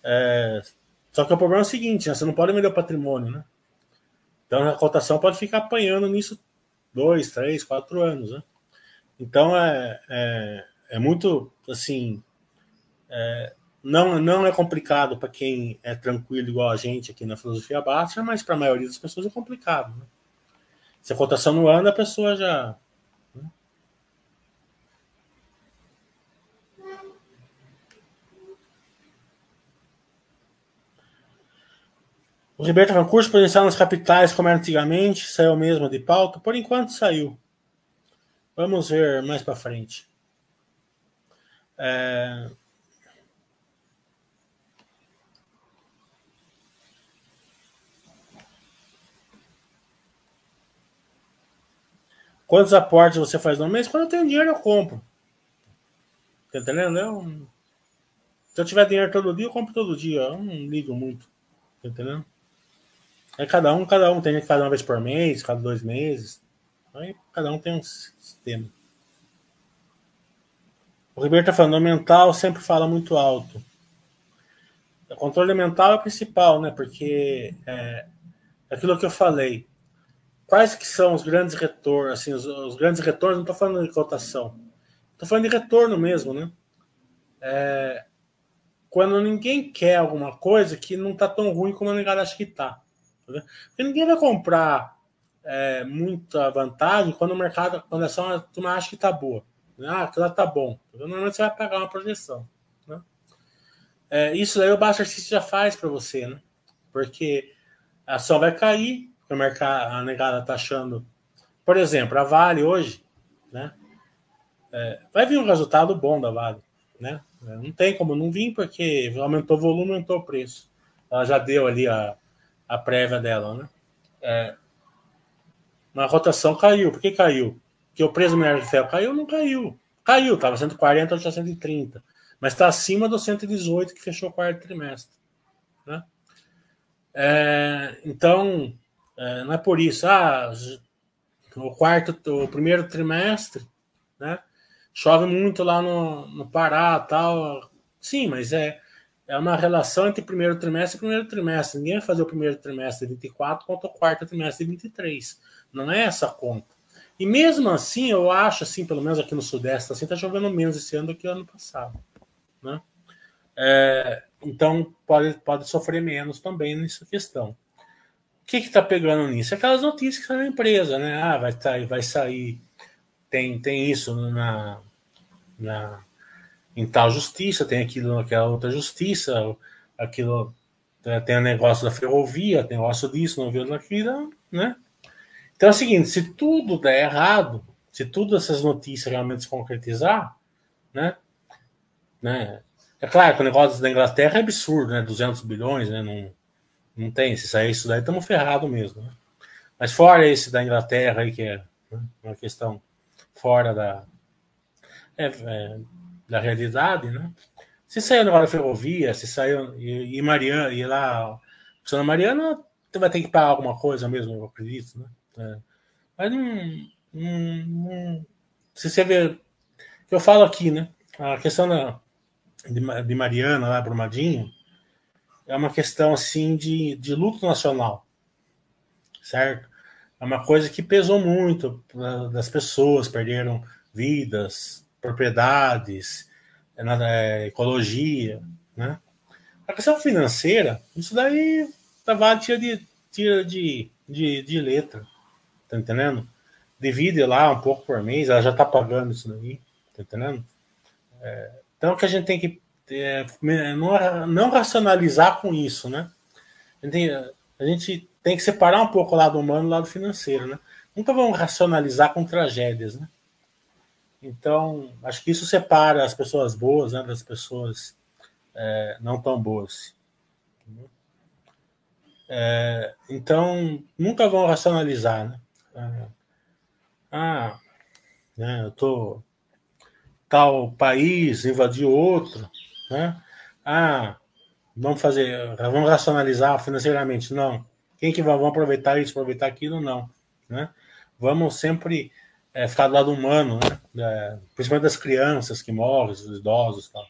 É, só que o problema é o seguinte, né? você não pode vender o patrimônio. Né? Então a cotação pode ficar apanhando nisso dois, três, quatro anos. Né? Então é, é, é muito assim. É, não, não é complicado para quem é tranquilo igual a gente aqui na filosofia baixa, mas para a maioria das pessoas é complicado. Né? Se a cotação não anda, a pessoa já O Ribeiro está curso potencial nas capitais, como era antigamente, saiu mesmo de pauta? Por enquanto saiu. Vamos ver mais para frente. É... Quantos aportes você faz no mês? Quando eu tenho dinheiro, eu compro. Tá entendendo? Eu... Se eu tiver dinheiro todo dia, eu compro todo dia. Eu não ligo muito. Tá entendendo? É cada um, cada um. Tem gente que faz uma vez por mês, cada dois meses. Aí cada um tem um sistema. O Ribeiro está falando, o mental sempre fala muito alto. O controle mental é o principal, né? Porque é, é aquilo que eu falei. Quais que são os grandes retornos? Assim, os, os grandes retornos, não estou falando de cotação. Estou falando de retorno mesmo, né? É, quando ninguém quer alguma coisa que não está tão ruim como a negada acha que está. Porque ninguém vai comprar é, muita vantagem quando o mercado, quando é só uma turma acha que está boa. Né? Ah, aquilo tá bom. Normalmente você vai pagar uma projeção. Né? É, isso aí o Baixa já faz para você, né? Porque a ação vai cair, o mercado, a negada está achando. Por exemplo, a Vale hoje, né? É, vai vir um resultado bom da Vale, né? Não tem como não vir, porque aumentou o volume, aumentou o preço. Ela já deu ali a, a prévia dela, né? É, a rotação caiu. Por que caiu? Porque o preço do minério de ferro caiu? Não caiu. Caiu, estava 140, hoje está 130. Mas está acima do 118 que fechou o quarto trimestre. Né? É, então, é, não é por isso. Ah, o quarto, o primeiro trimestre, né? Chove muito lá no, no Pará, tal. Sim, mas é é uma relação entre primeiro trimestre e primeiro trimestre. Ninguém vai fazer o primeiro trimestre de 24 contra o quarto trimestre de 23. Não é essa conta. E mesmo assim, eu acho, assim, pelo menos aqui no Sudeste, assim, tá chovendo menos esse ano do que o ano passado. Né? É, então, pode, pode sofrer menos também nessa questão. O que está pegando nisso? Aquelas notícias que são na empresa, né? Ah, vai sair, vai sair. Tem, tem isso na, na em tal justiça, tem aquilo naquela outra justiça, aquilo tem o negócio da ferrovia, tem negócio disso, não viu daquilo, né? Então é o seguinte, se tudo der errado, se todas essas notícias realmente se concretizar, né? né? É claro que o negócio da Inglaterra é absurdo, né? 200 bilhões, né? Não, não tem. Se sair isso daí, estamos ferrados mesmo. Né? Mas fora esse da Inglaterra aí, que é né? uma questão fora da. É, é, da realidade, né? Se saiu agora da ferrovia, se saiu e, Mariana, e lá, Sona Mariana, você vai ter que pagar alguma coisa mesmo, eu acredito, né? É. Mas não, não, não, Se você vê. que eu falo aqui, né? A questão da, de, de Mariana, lá, Brumadinho, é uma questão, assim, de, de luto nacional, certo? É uma coisa que pesou muito das pessoas, perderam vidas, propriedades, é é, ecologia, né? A questão financeira, isso daí Tavares tira de, tira de, de, de letra, tá entendendo? Divide lá um pouco por mês, ela já tá pagando isso daí, tá entendendo? É, então que a gente tem que é, não, não racionalizar com isso, né? A gente, tem, a gente tem que separar um pouco o lado humano do lado financeiro, né? Nunca vamos racionalizar com tragédias, né? Então, acho que isso separa as pessoas boas né, das pessoas é, não tão boas. É, então, nunca vão racionalizar. Né? É, ah, né, eu tô tal país invadiu outro, né? Ah, vamos fazer, vamos racionalizar financeiramente, não. Quem que vai aproveitar isso, aproveitar aquilo, não, né? Vamos sempre é, ficar do lado humano, né? É, principalmente das crianças que morrem, dos idosos, tal.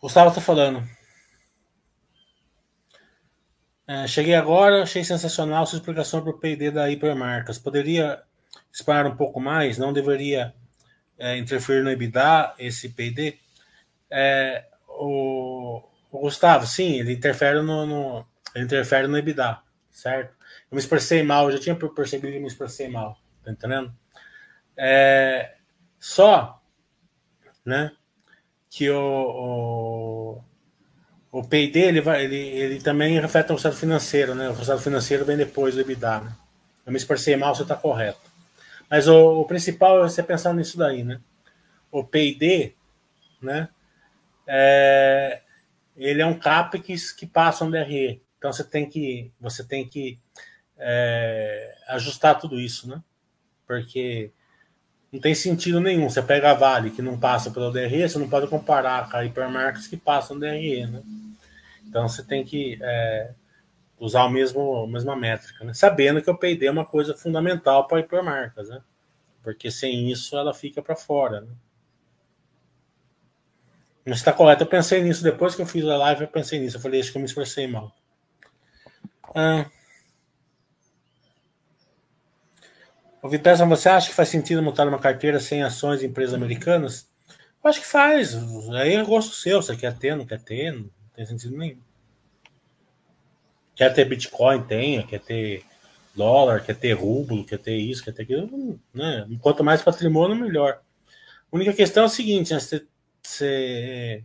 Gustavo está falando. É, cheguei agora, achei sensacional sua explicação para o PD da Hipermarcas. Poderia esperar um pouco mais? Não deveria é, interferir no EBITDA esse PD? É, o, o, Gustavo, sim, ele interfere no, no, ele interfere no EBITDA, certo? Eu me expressei mal, já tinha percebido que me expressei mal, tá entendendo? É, só, né, que o, o o P&D ele, vai, ele, ele também reflete o resultado financeiro, né? O resultado financeiro vem depois do EBITDA, né? Eu me expressei mal, você está correto. Mas o, o, principal é você pensar nisso daí, né? O P&D, né? É, ele é um CAPEX que passa um DRE. Então você tem que, você tem que é, ajustar tudo isso, né? Porque não tem sentido nenhum. Você pega a Vale que não passa pelo DRE, você não pode comparar com a Hipermarkets que passa no DRE, né? Então você tem que é, usar o mesmo, a mesma métrica, né? sabendo que o P&D é uma coisa fundamental para hipermarcas, né? porque sem isso ela fica para fora. Né? Mas está correto, eu pensei nisso depois que eu fiz a live, eu pensei nisso, eu falei, acho que eu me expressei mal. Ah. O Vitessa, você acha que faz sentido montar uma carteira sem ações de empresas americanas? Eu acho que faz. Aí é gosto seu. Você quer ter, não quer ter, não tem sentido nenhum. Quer ter Bitcoin, tenha. Quer ter dólar, quer ter rublo, quer ter isso, quer ter aquilo. Né? Quanto mais patrimônio, melhor. A única questão é o seguinte: né? você, você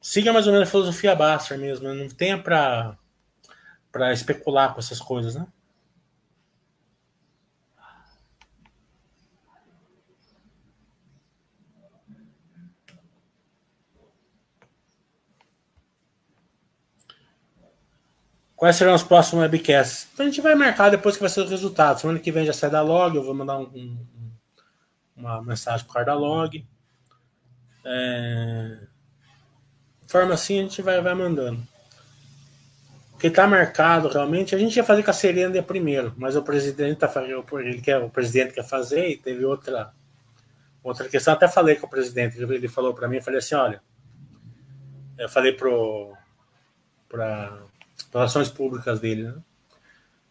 siga mais ou menos a filosofia Baster mesmo. Né? Não tenha para especular com essas coisas, né? Quais serão os próximos webcasts? Então a gente vai marcar depois que vai ser o resultado. Semana que vem já sai da log, eu vou mandar um, um, uma mensagem para o da log. É... Forma assim a gente vai, vai mandando. O que está marcado realmente, a gente ia fazer com a Serena primeiro, mas o presidente tá fazendo, ele quer, o presidente quer fazer e teve outra outra questão. Até falei com o presidente, ele falou para mim, eu falei assim, olha, eu falei pro para relações públicas dele, né?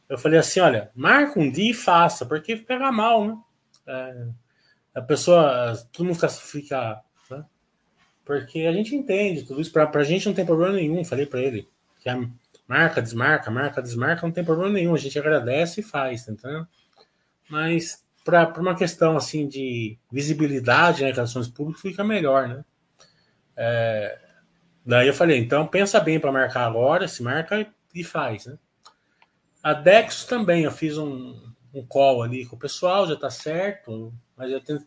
Eu falei assim, olha, marca um dia e faça, porque pega mal, né? É, a pessoa, todo mundo fica, né? Porque a gente entende tudo isso, pra, pra gente não tem problema nenhum, falei para ele, que a marca, desmarca, marca, desmarca, não tem problema nenhum, a gente agradece e faz, tá entendendo? Mas para uma questão assim de visibilidade, né, relações públicas, fica melhor, né? É, Daí eu falei, então pensa bem para marcar agora, se marca e faz, né? A Dex também, eu fiz um, um call ali com o pessoal, já tá certo, mas eu tenho,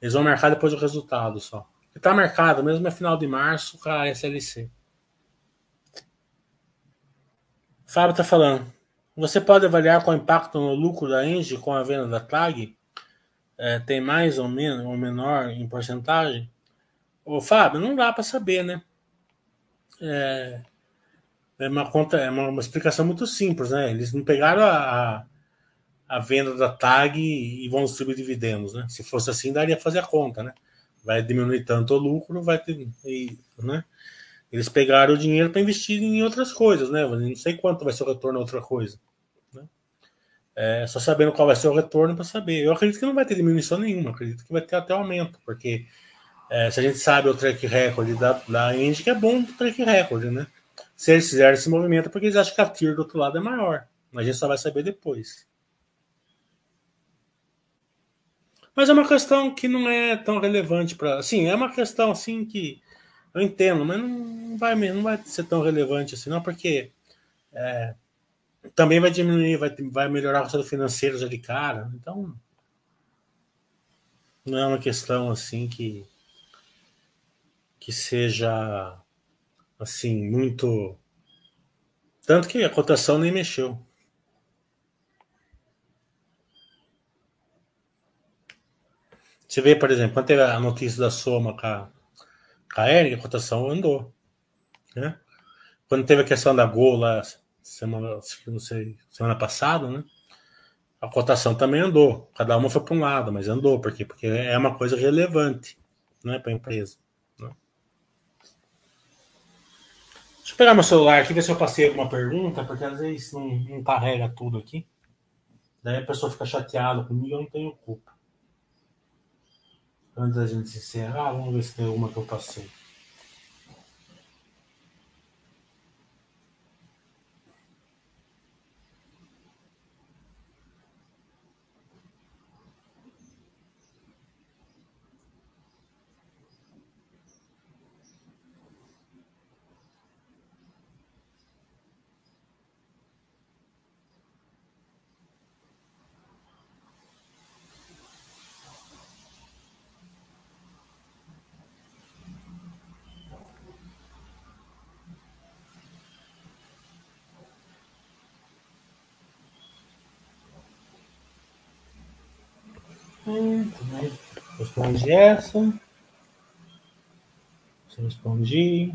eles vão marcar depois do resultado só. E tá marcado, mesmo é final de março, com a SLC. Fábio tá falando. Você pode avaliar qual o impacto no lucro da Engie com a venda da TAG? É, tem mais ou menos ou menor em porcentagem? Ô, Fábio, não dá para saber, né? é, é uma conta, é uma, uma, explicação muito simples, né? Eles não pegaram a, a, a venda da tag e, vão distribuir dividendos, né? Se fosse assim, daria fazer a conta, né? Vai diminuir tanto o lucro, vai ter, e, né? Eles pegaram o dinheiro para investir em outras coisas, né? Não sei quanto vai ser o retorno a outra coisa. Né? É, só sabendo qual vai ser o retorno para saber. Eu acredito que não vai ter diminuição nenhuma, acredito que vai ter até aumento, porque é, se a gente sabe o track record da, da Indy, que é bom o track record, né? Se eles fizerem esse movimento, é porque eles acham que a TIR do outro lado é maior. Mas a gente só vai saber depois. Mas é uma questão que não é tão relevante para. Sim, é uma questão assim que Eu entendo, mas não vai, não vai ser tão relevante assim, não, porque é, também vai diminuir, vai, vai melhorar o resultado financeiro já de cara. Então, não é uma questão assim que que seja assim muito tanto que a cotação nem mexeu. Você vê, por exemplo, quando teve a notícia da soma com a, com a Ering, a cotação andou. Né? Quando teve a questão da Gol lá, semana, não sei, semana passada, né? A cotação também andou. Cada uma foi para um lado, mas andou. Por quê? Porque é uma coisa relevante né, para a empresa. Né? Deixa eu pegar meu celular aqui, ver se eu passei alguma pergunta, porque às vezes não, não carrega tudo aqui. Daí a pessoa fica chateada comigo, eu não tenho culpa. Antes da gente encerrar, vamos ver se tem alguma que eu passei. Hum, respondi essa. Respondi.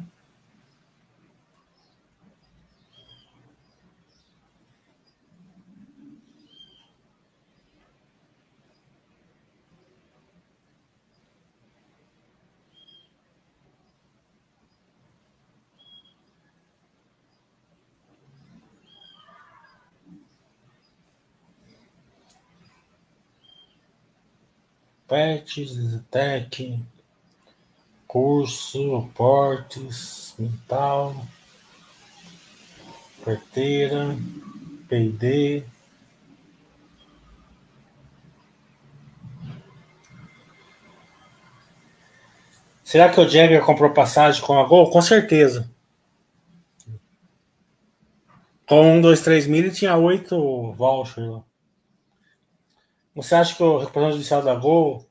Pets, Zetec, curso, portes, mental, carteira, P&D. Será que o Jagger comprou passagem com a Gol? Com certeza. Com um, dois, três mil e tinha oito vouchers lá. Você acha que o representante judicial da Gol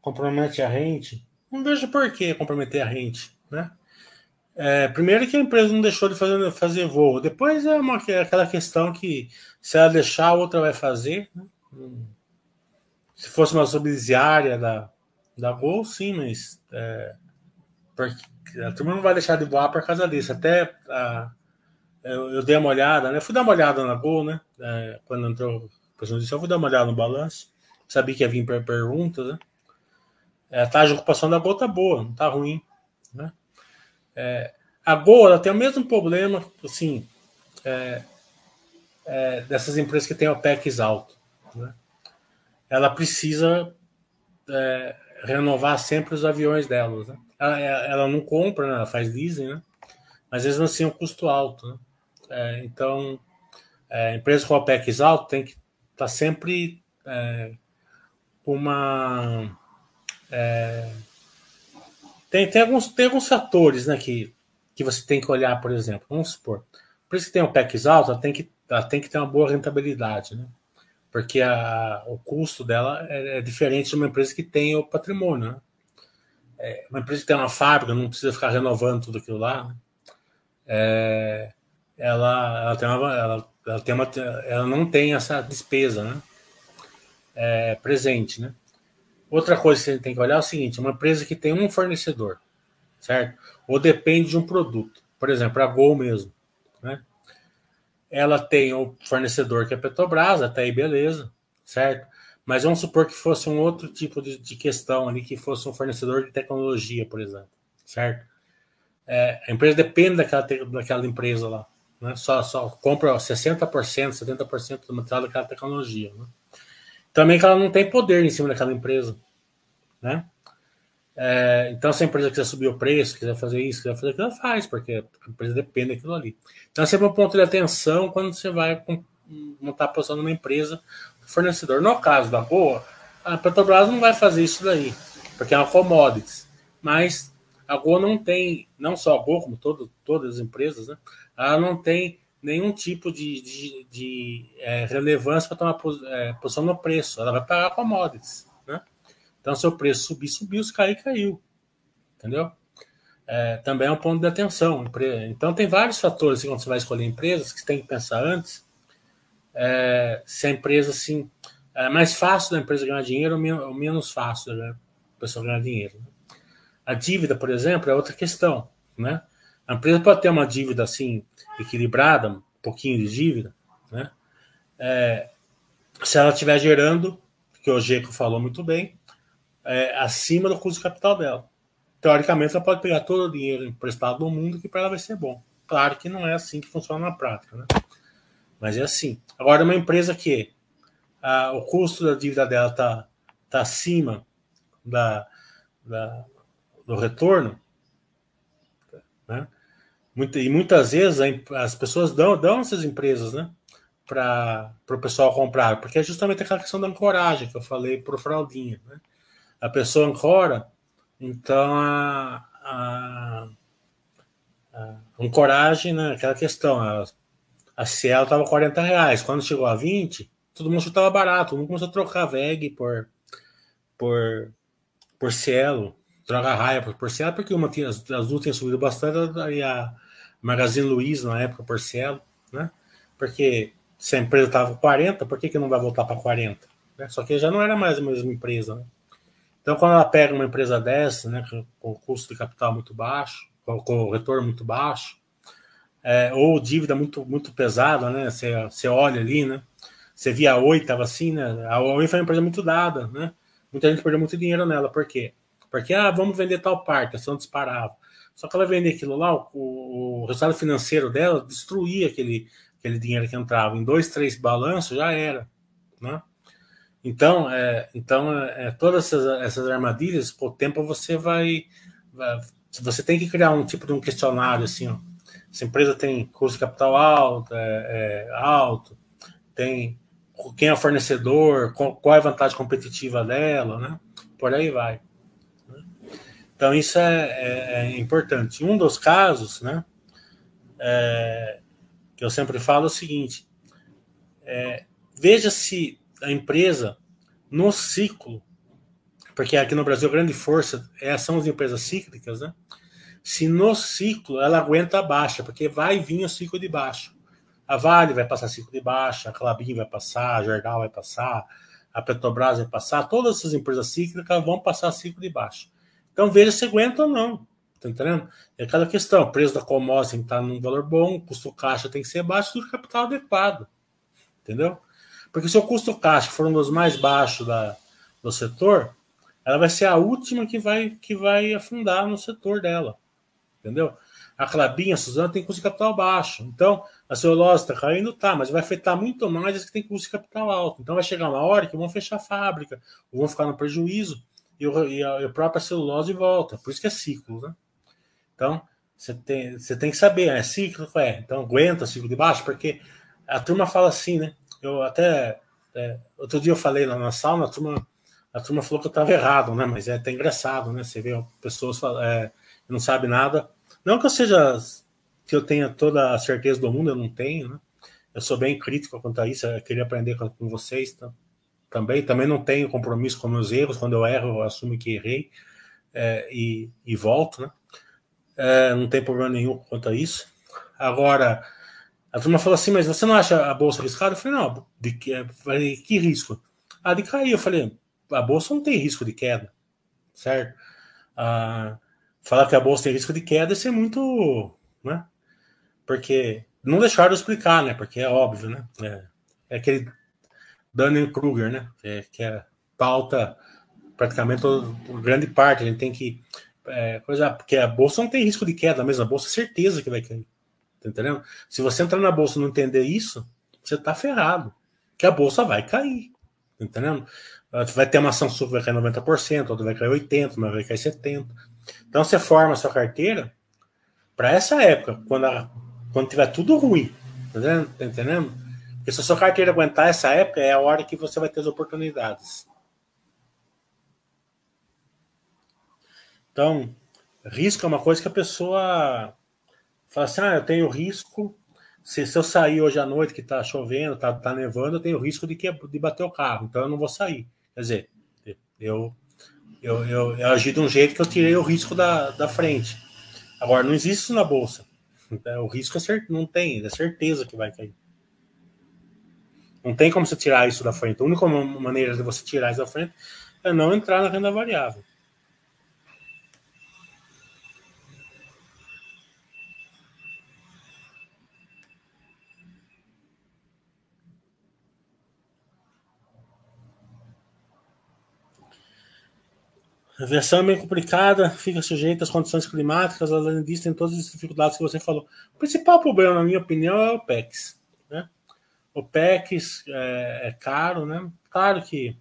compromete a rente? Não vejo por que comprometer a rente, né? É, primeiro que a empresa não deixou de fazer, fazer voo. Depois é uma, é aquela questão que se ela deixar, a outra vai fazer. Né? Se fosse uma subsidiária da, da Gol, sim, mas é, porque a turma não vai deixar de voar por causa disso. Até a, eu, eu, dei uma olhada, né? Fui dar uma olhada na Gol, né? É, quando entrou Depois disso, eu vou dar uma olhada no balanço. Sabia que ia vir para perguntas, né? É, a taxa de ocupação da Gol tá boa, não tá ruim, né? É, a Gol ela tem o mesmo problema, assim, é, é, dessas empresas que têm OPEX alto. Né? Ela precisa é, renovar sempre os aviões delas. Né? Ela, ela, não compra, né? ela faz leasing, né? mas eles não assim um custo alto. Né? É, então, é, empresas com OPEX alto tem que está sempre é, uma. É, tem, tem, alguns, tem alguns fatores né, que, que você tem que olhar, por exemplo. Vamos supor. Por isso que tem um PEX alto, ela tem que, ela tem que ter uma boa rentabilidade, né? Porque a, o custo dela é, é diferente de uma empresa que tem o patrimônio. Né? É, uma empresa que tem uma fábrica, não precisa ficar renovando tudo aquilo lá. Né? É, ela, ela, tem uma, ela ela, tem uma, ela não tem essa despesa né? É, presente. Né? Outra coisa que você tem que olhar é o seguinte: uma empresa que tem um fornecedor, certo? Ou depende de um produto. Por exemplo, a Gol mesmo. Né? Ela tem o fornecedor que é a Petrobras, até aí beleza, certo? Mas vamos supor que fosse um outro tipo de, de questão ali, que fosse um fornecedor de tecnologia, por exemplo, certo? É, a empresa depende daquela, daquela empresa lá né? só, só compra 60%, 70% do material daquela tecnologia. Né? Também que ela não tem poder em cima daquela empresa. Né? É, então, se a empresa quiser subir o preço, quiser fazer isso, quiser fazer aquilo, ela faz, porque a empresa depende daquilo ali. Então, é sempre um ponto de atenção quando você vai montar a posição numa empresa fornecedor. No caso da Boa, a Petrobras não vai fazer isso daí, porque é uma commodities. Mas a Gol não tem, não só a Gol, como todo, todas as empresas, né? Ela não tem nenhum tipo de, de, de é, relevância para tomar é, posição no preço. Ela vai pagar commodities, né? Então, se o preço subir, subiu, se cair, caiu. Entendeu? É, também é um ponto de atenção. Então, tem vários fatores assim, quando você vai escolher empresas que você tem que pensar antes é, se a empresa, assim, é mais fácil da empresa ganhar dinheiro ou menos fácil da pessoa ganhar dinheiro. Né? A dívida, por exemplo, é outra questão, né? A empresa pode ter uma dívida, assim, equilibrada, um pouquinho de dívida, né? É, se ela estiver gerando, que o Geco falou muito bem, é, acima do custo de capital dela. Teoricamente, ela pode pegar todo o dinheiro emprestado do mundo que para ela vai ser bom. Claro que não é assim que funciona na prática, né? Mas é assim. Agora, uma empresa que a, o custo da dívida dela está tá acima da, da, do retorno, né? E muitas vezes as pessoas dão, dão essas empresas, né? Para o pessoal comprar, porque é justamente aquela questão da ancoragem que eu falei para o Fraldinha. Né? A pessoa ancora, então a, a, a ancoragem, né? aquela questão, a, a Cielo estava 40 reais, quando chegou a 20, todo mundo estava barato, todo mundo começou a trocar VEG por, por, por Cielo, troca raia por, por Cielo, porque uma tinha, as duas tinham subido bastante, e a Magazine Luiza na época por Cielo, né? Porque se a empresa estava 40, por que, que não vai voltar para 40? Né? Só que já não era mais a mesma empresa, né? Então, quando ela pega uma empresa dessa, né, com o custo de capital muito baixo, com o retorno muito baixo, é, ou dívida muito, muito pesada, né? Você, você olha ali, né? Você via a Oi, estava assim, né? A Oi foi uma empresa muito dada, né? Muita gente perdeu muito dinheiro nela. Por quê? Porque, ah, vamos vender tal parte, ação disparava. Só que ela vender aquilo lá, o, o resultado financeiro dela destruía aquele, aquele dinheiro que entrava. Em dois, três balanços já era, né? Então, é, então é, todas essas, essas armadilhas, com o tempo você vai, vai, Você tem que criar um tipo de um questionário assim, ó essa empresa tem custo de capital alto, é, é, alto, tem quem é o fornecedor, qual, qual, é a vantagem competitiva dela, né? Por aí vai. Então isso é, é, é, importante. Um dos casos, né? É, que eu sempre falo é o seguinte: é, veja se a empresa no ciclo, porque aqui no Brasil a grande força é, são as empresas cíclicas, né? se no ciclo ela aguenta a baixa, porque vai vir o ciclo de baixa. A Vale vai passar ciclo de baixa, a Clabin vai passar, a Jordal vai passar, a Petrobras vai passar, todas essas empresas cíclicas vão passar ciclo de baixa. Então veja se aguenta ou não. Tá entendendo? É aquela questão: o preço da commodity estar num valor bom, o custo caixa tem que ser baixo, tudo capital adequado. Entendeu? Porque se o custo caixa for um dos mais baixos da, do setor, ela vai ser a última que vai, que vai afundar no setor dela entendeu? A Clabinha, a Suzana tem custo de capital baixo. Então, a celulose está caindo, tá, mas vai afetar muito mais as que tem custo de capital alto. Então, vai chegar uma hora que vão fechar a fábrica, ou vão ficar no prejuízo, e, o, e, a, a própria celulose volta. Por isso que é ciclo, né? Então, você tem, você tem que saber, é cíclico? É. Então, aguenta ciclo de baixo, porque a turma fala assim, né? Eu até. É, outro dia eu falei lá na sala, a turma, a turma falou que eu estava errado, né? Mas é até engraçado, né? Você vê pessoas é, não sabe nada não que eu seja que eu tenha toda a certeza do mundo, eu não tenho, né? Eu sou bem crítico quanto a isso, eu queria aprender com, com vocês tá? Também. Também não tenho compromisso com meus erros, quando eu erro, eu assumo que errei é, e, e, volto, né? É, não tem problema nenhum quanto a isso. Agora, a turma falou assim, mas você não acha a bolsa arriscada? Eu falei, não, de que, falei, que risco? Ah, de cair. Eu falei, a bolsa não tem risco de queda, certo? Ah, falar que a bolsa tem risco de queda é ser muito, né? Porque não deixaram de explicar, né? Porque é óbvio, né? É, é aquele Dunning-Kruger, né? É, que é pauta praticamente toda, grande parte. A gente tem que é, coisa porque a bolsa não tem risco de queda, a mesma bolsa certeza que vai cair. Tá entendendo? Se você entrar na bolsa e não entender isso, você tá ferrado. Que a bolsa vai cair. Tá entendendo? Vai ter uma ação super vai cair 90%, outra vai cair 80%, mas vai cair 70%. Então você forma a sua carteira para essa época, quando, a, quando tiver tudo ruim. Tá entendendo? Tá entendendo? Porque se a sua carteira aguentar essa época, é a hora que você vai ter as oportunidades. Então, Risco é uma coisa que a pessoa fala assim: ah, eu tenho risco. Se, se eu sair hoje à noite, que está chovendo, está tá nevando, eu tenho risco de, que, de bater o carro, então eu não vou sair. Quer dizer, eu, eu, eu, eu agi de um jeito que eu tirei o risco da, da frente. Agora, não existe isso na bolsa. O risco é cert... não tem, é certeza que vai cair. Não tem como você tirar isso da frente. A única maneira de você tirar isso da frente é não entrar na renda variável. A versão é bem complicada, fica sujeita às condições climáticas, além disso, tem todas as dificuldades que você falou. O principal problema, na minha opinião, é o PEX. O PEX é, é caro, né? Claro que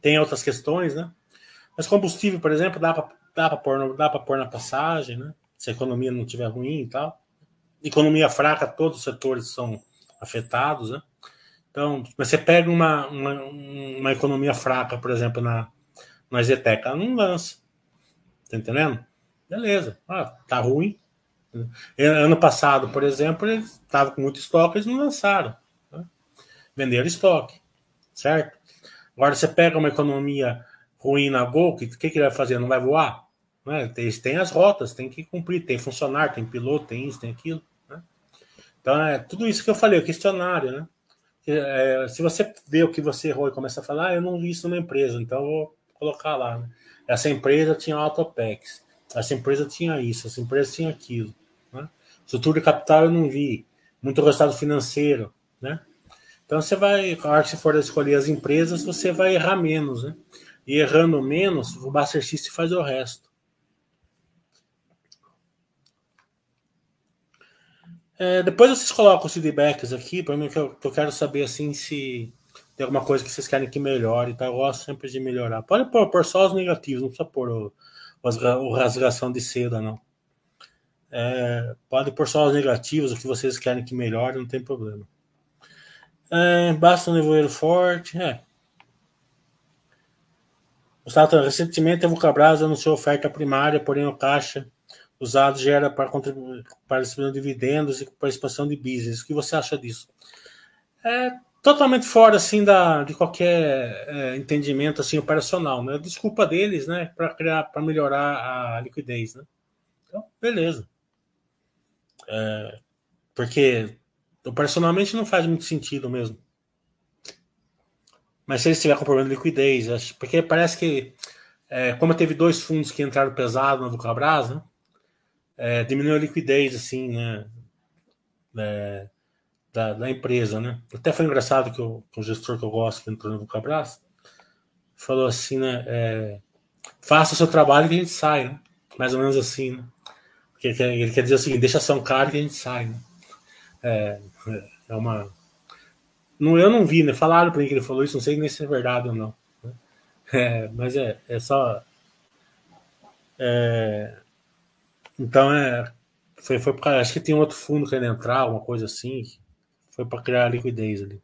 tem outras questões, né? Mas combustível, por exemplo, dá para dá pôr, dá pôr na passagem, né? Se a economia não estiver ruim e tal. Economia fraca, todos os setores são afetados, né? Então, você pega uma, uma, uma economia fraca, por exemplo, na, na Zetec, ela não lança. Tá entendendo? Beleza. Ah, tá ruim. Ano passado, por exemplo, eles estavam com muito estoque, eles não lançaram. Venderam estoque. Certo? Agora você pega uma economia ruim na Gol, o que, que, ele vai fazer? Não vai voar? Né? Eles têm as rotas, tem que cumprir, tem funcionário, tem piloto, tem isso, tem aquilo. Né? Então é tudo isso que eu falei, o questionário, né? É, se você vê o que você errou e começa a falar, ah, eu não vi isso numa empresa, então eu vou colocar lá. Né? Essa empresa tinha autopex, essa empresa tinha isso, essa empresa tinha aquilo. Né? Estrutura de capital eu não vi, muito resultado financeiro. Né? Então você vai, hora que você for escolher as empresas, você vai errar menos. Né? E errando menos, o Buster System faz o resto. É, depois vocês colocam os feedbacks aqui, para mim que eu, que eu, quero saber assim se tem alguma coisa que vocês querem que melhore, tá? Eu gosto sempre de melhorar. Pode pôr, pôr só os negativos, não precisa pôr o, o, rasgação de seda, não. É, pode pôr só os negativos, o que vocês querem que melhore, não tem problema. É, basta um nevoeiro forte, é. Gustavo, recentemente a Vulcabras anunciou oferta primária, porém o caixa usado gera para para dividendos e para expansão de business. O que você acha disso? É, totalmente fora assim da, de qualquer é, entendimento assim operacional, né? Desculpa deles, né, para criar, para melhorar a liquidez, né? Então, beleza. É, porque operacionalmente não faz muito sentido mesmo. Mas se eles tiverem com problema de liquidez, acho, porque parece que é, como teve dois fundos que entraram pesado no Vulcabras, né? É, diminuiu a liquidez assim, né? É, da, da, empresa, né? Até foi engraçado que o, o gestor que eu gosto, que entrou no Vulcabras, falou assim, né? É, faça o seu trabalho que a gente sai, né? Mais ou menos assim, né? Ele quer dizer o seguinte, deixa ação cara que a gente sai, né? É, é uma... Não, eu não vi, né? Falaram para mim que ele falou isso, não sei nem se é verdade ou não. Né? É, mas é, é só... É, então é... Foi, foi porque acho que tem outro fundo querendo entrar, alguma coisa assim. Foi para criar liquidez ali.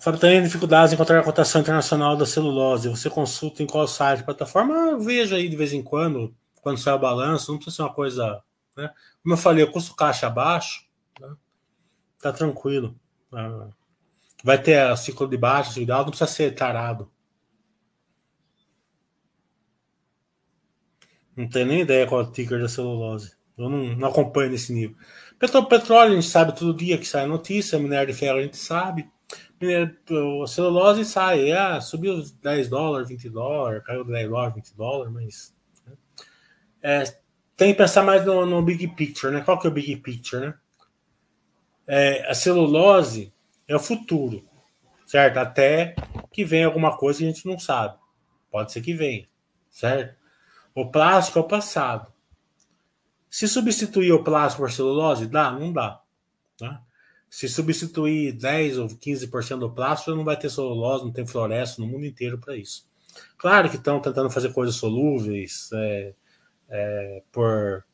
Fábio tem dificuldades em encontrar a cotação internacional da celulose. Você consulta em qual site, plataforma? Eu vejo aí de vez em quando, quando sai o balanço, não precisa ser uma coisa. Né? Como eu falei, o custo caixa abaixo, né? tá tranquilo. Ah, vai ter ciclo de baixo, ciclo de alto, não precisa ser tarado. Não tenho nem ideia qual é o ticker da celulose. Eu não, não acompanho nesse nível. Petróleo, petróleo, a gente sabe todo dia que sai notícia, minério de ferro a gente sabe. Minério, celulose sai, ah, subiu 10 dólares, 20 dólares, caiu 10 dólares, 20 dólares, mas. Né? É, tem que pensar mais no, no, big picture, né? Qual que é o big picture, né? É, a celulose é o futuro, certo? Até que venha alguma coisa que a gente não sabe. Pode ser que venha, certo? O plástico é o passado. Se substituir o plástico por celulose, dá? Não dá. Tá? Se substituir 10 ou 15% do plástico, não vai ter celulose, não tem floresta no mundo inteiro para isso. Claro que estão tentando fazer coisas solúveis é, é, por,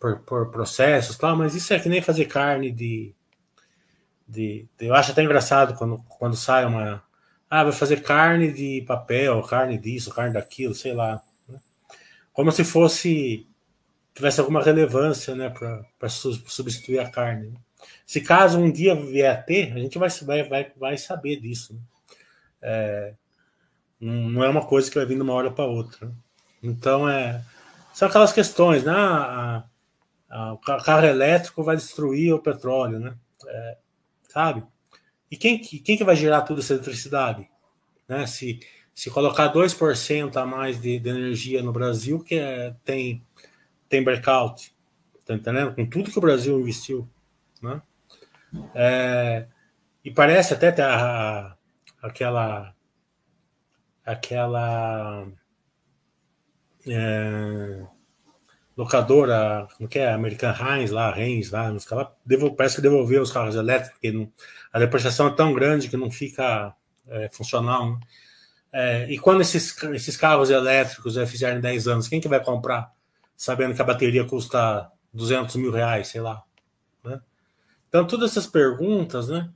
por, por, processos, tal, mas isso é que nem fazer carne de, de, de, Eu acho até engraçado quando, quando sai uma. Ah, vai fazer carne de papel, carne disso, carne daquilo, sei lá. Né? Como se fosse tivesse alguma relevância, né, para substituir a carne. Né? Se caso um dia vier a ter, a gente vai, vai, vai, vai saber disso. Né? É, não é uma coisa que vai vir de uma hora para outra. Né? Então, é, são aquelas questões, né? A, a, o carro elétrico vai destruir o petróleo, né? É, sabe? E quem, quem que vai gerar toda essa eletricidade? Né? Se, se colocar 2% a mais de, de, energia no Brasil, que é, tem, tem breakout, tá entendendo? Com tudo que o Brasil investiu, né? É, e parece até ter a, aquela aquela é, locadora, como que é? American Heinz lá, Heinz lá, nos carros, parece que devolveu os carros elétricos, porque não, a depreciação é tão grande que não fica é, funcional. Né? É, e quando esses, esses carros elétricos é, fizerem 10 anos, quem que vai comprar? Sabendo que a bateria custa 200 mil reais, sei lá. Né? Então, todas essas perguntas, né,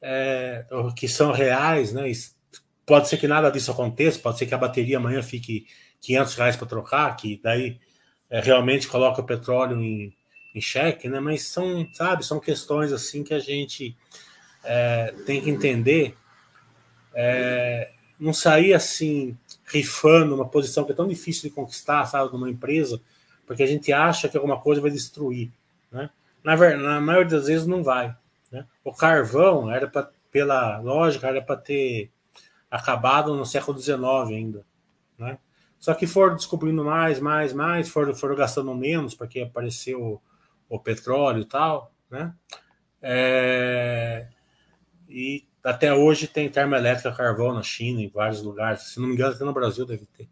é, que são reais, né, pode ser que nada disso aconteça, pode ser que a bateria amanhã fique 500 reais para trocar, que daí é, realmente coloca o petróleo em, em xeque, né? Mas são, sabe, são questões assim que a gente é, tem que entender. É, não sair assim rifando uma posição que é tão difícil de conquistar, sabe, numa empresa, porque a gente acha que alguma coisa vai destruir, né? Na, na maioria das vezes não vai. Né? O carvão era pela lógica, era para ter acabado no século XIX ainda, né? Só que foram descobrindo mais, mais, mais, foram, foram gastando menos, porque apareceu o, o petróleo e tal, né? É, e até hoje tem termoelétrica carvão na China, em vários lugares. Se não me engano, até no Brasil deve ter.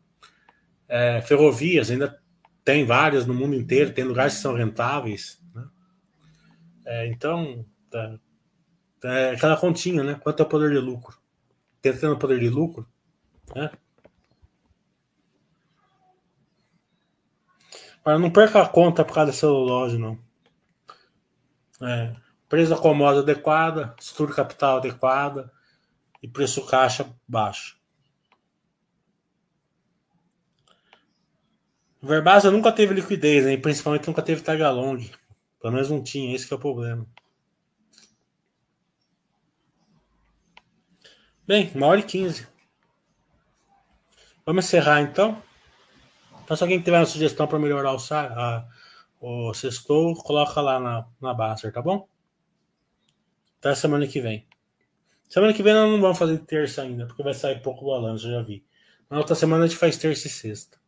É, ferrovias, ainda tem várias no mundo inteiro, tem lugares que são rentáveis. Né? É, então, tá, é aquela continha, né? Quanto é o poder de lucro? Tentando poder de lucro, né? Mas não perca a conta por causa da celulose, não. É, preço da comoda adequada, estrutura capital adequada e preço caixa baixo. Verbasa nunca teve liquidez, né? principalmente nunca teve tag long. Pelo menos não tinha, esse é o problema. Bem, uma hora e quinze. Vamos encerrar então. Então, se alguém tiver uma sugestão para melhorar o, a, o sextou, coloca lá na, na Baster, tá bom? Até semana que vem. Semana que vem nós não vamos fazer terça ainda, porque vai sair pouco balanço, já vi. Na outra semana a gente faz terça e sexta.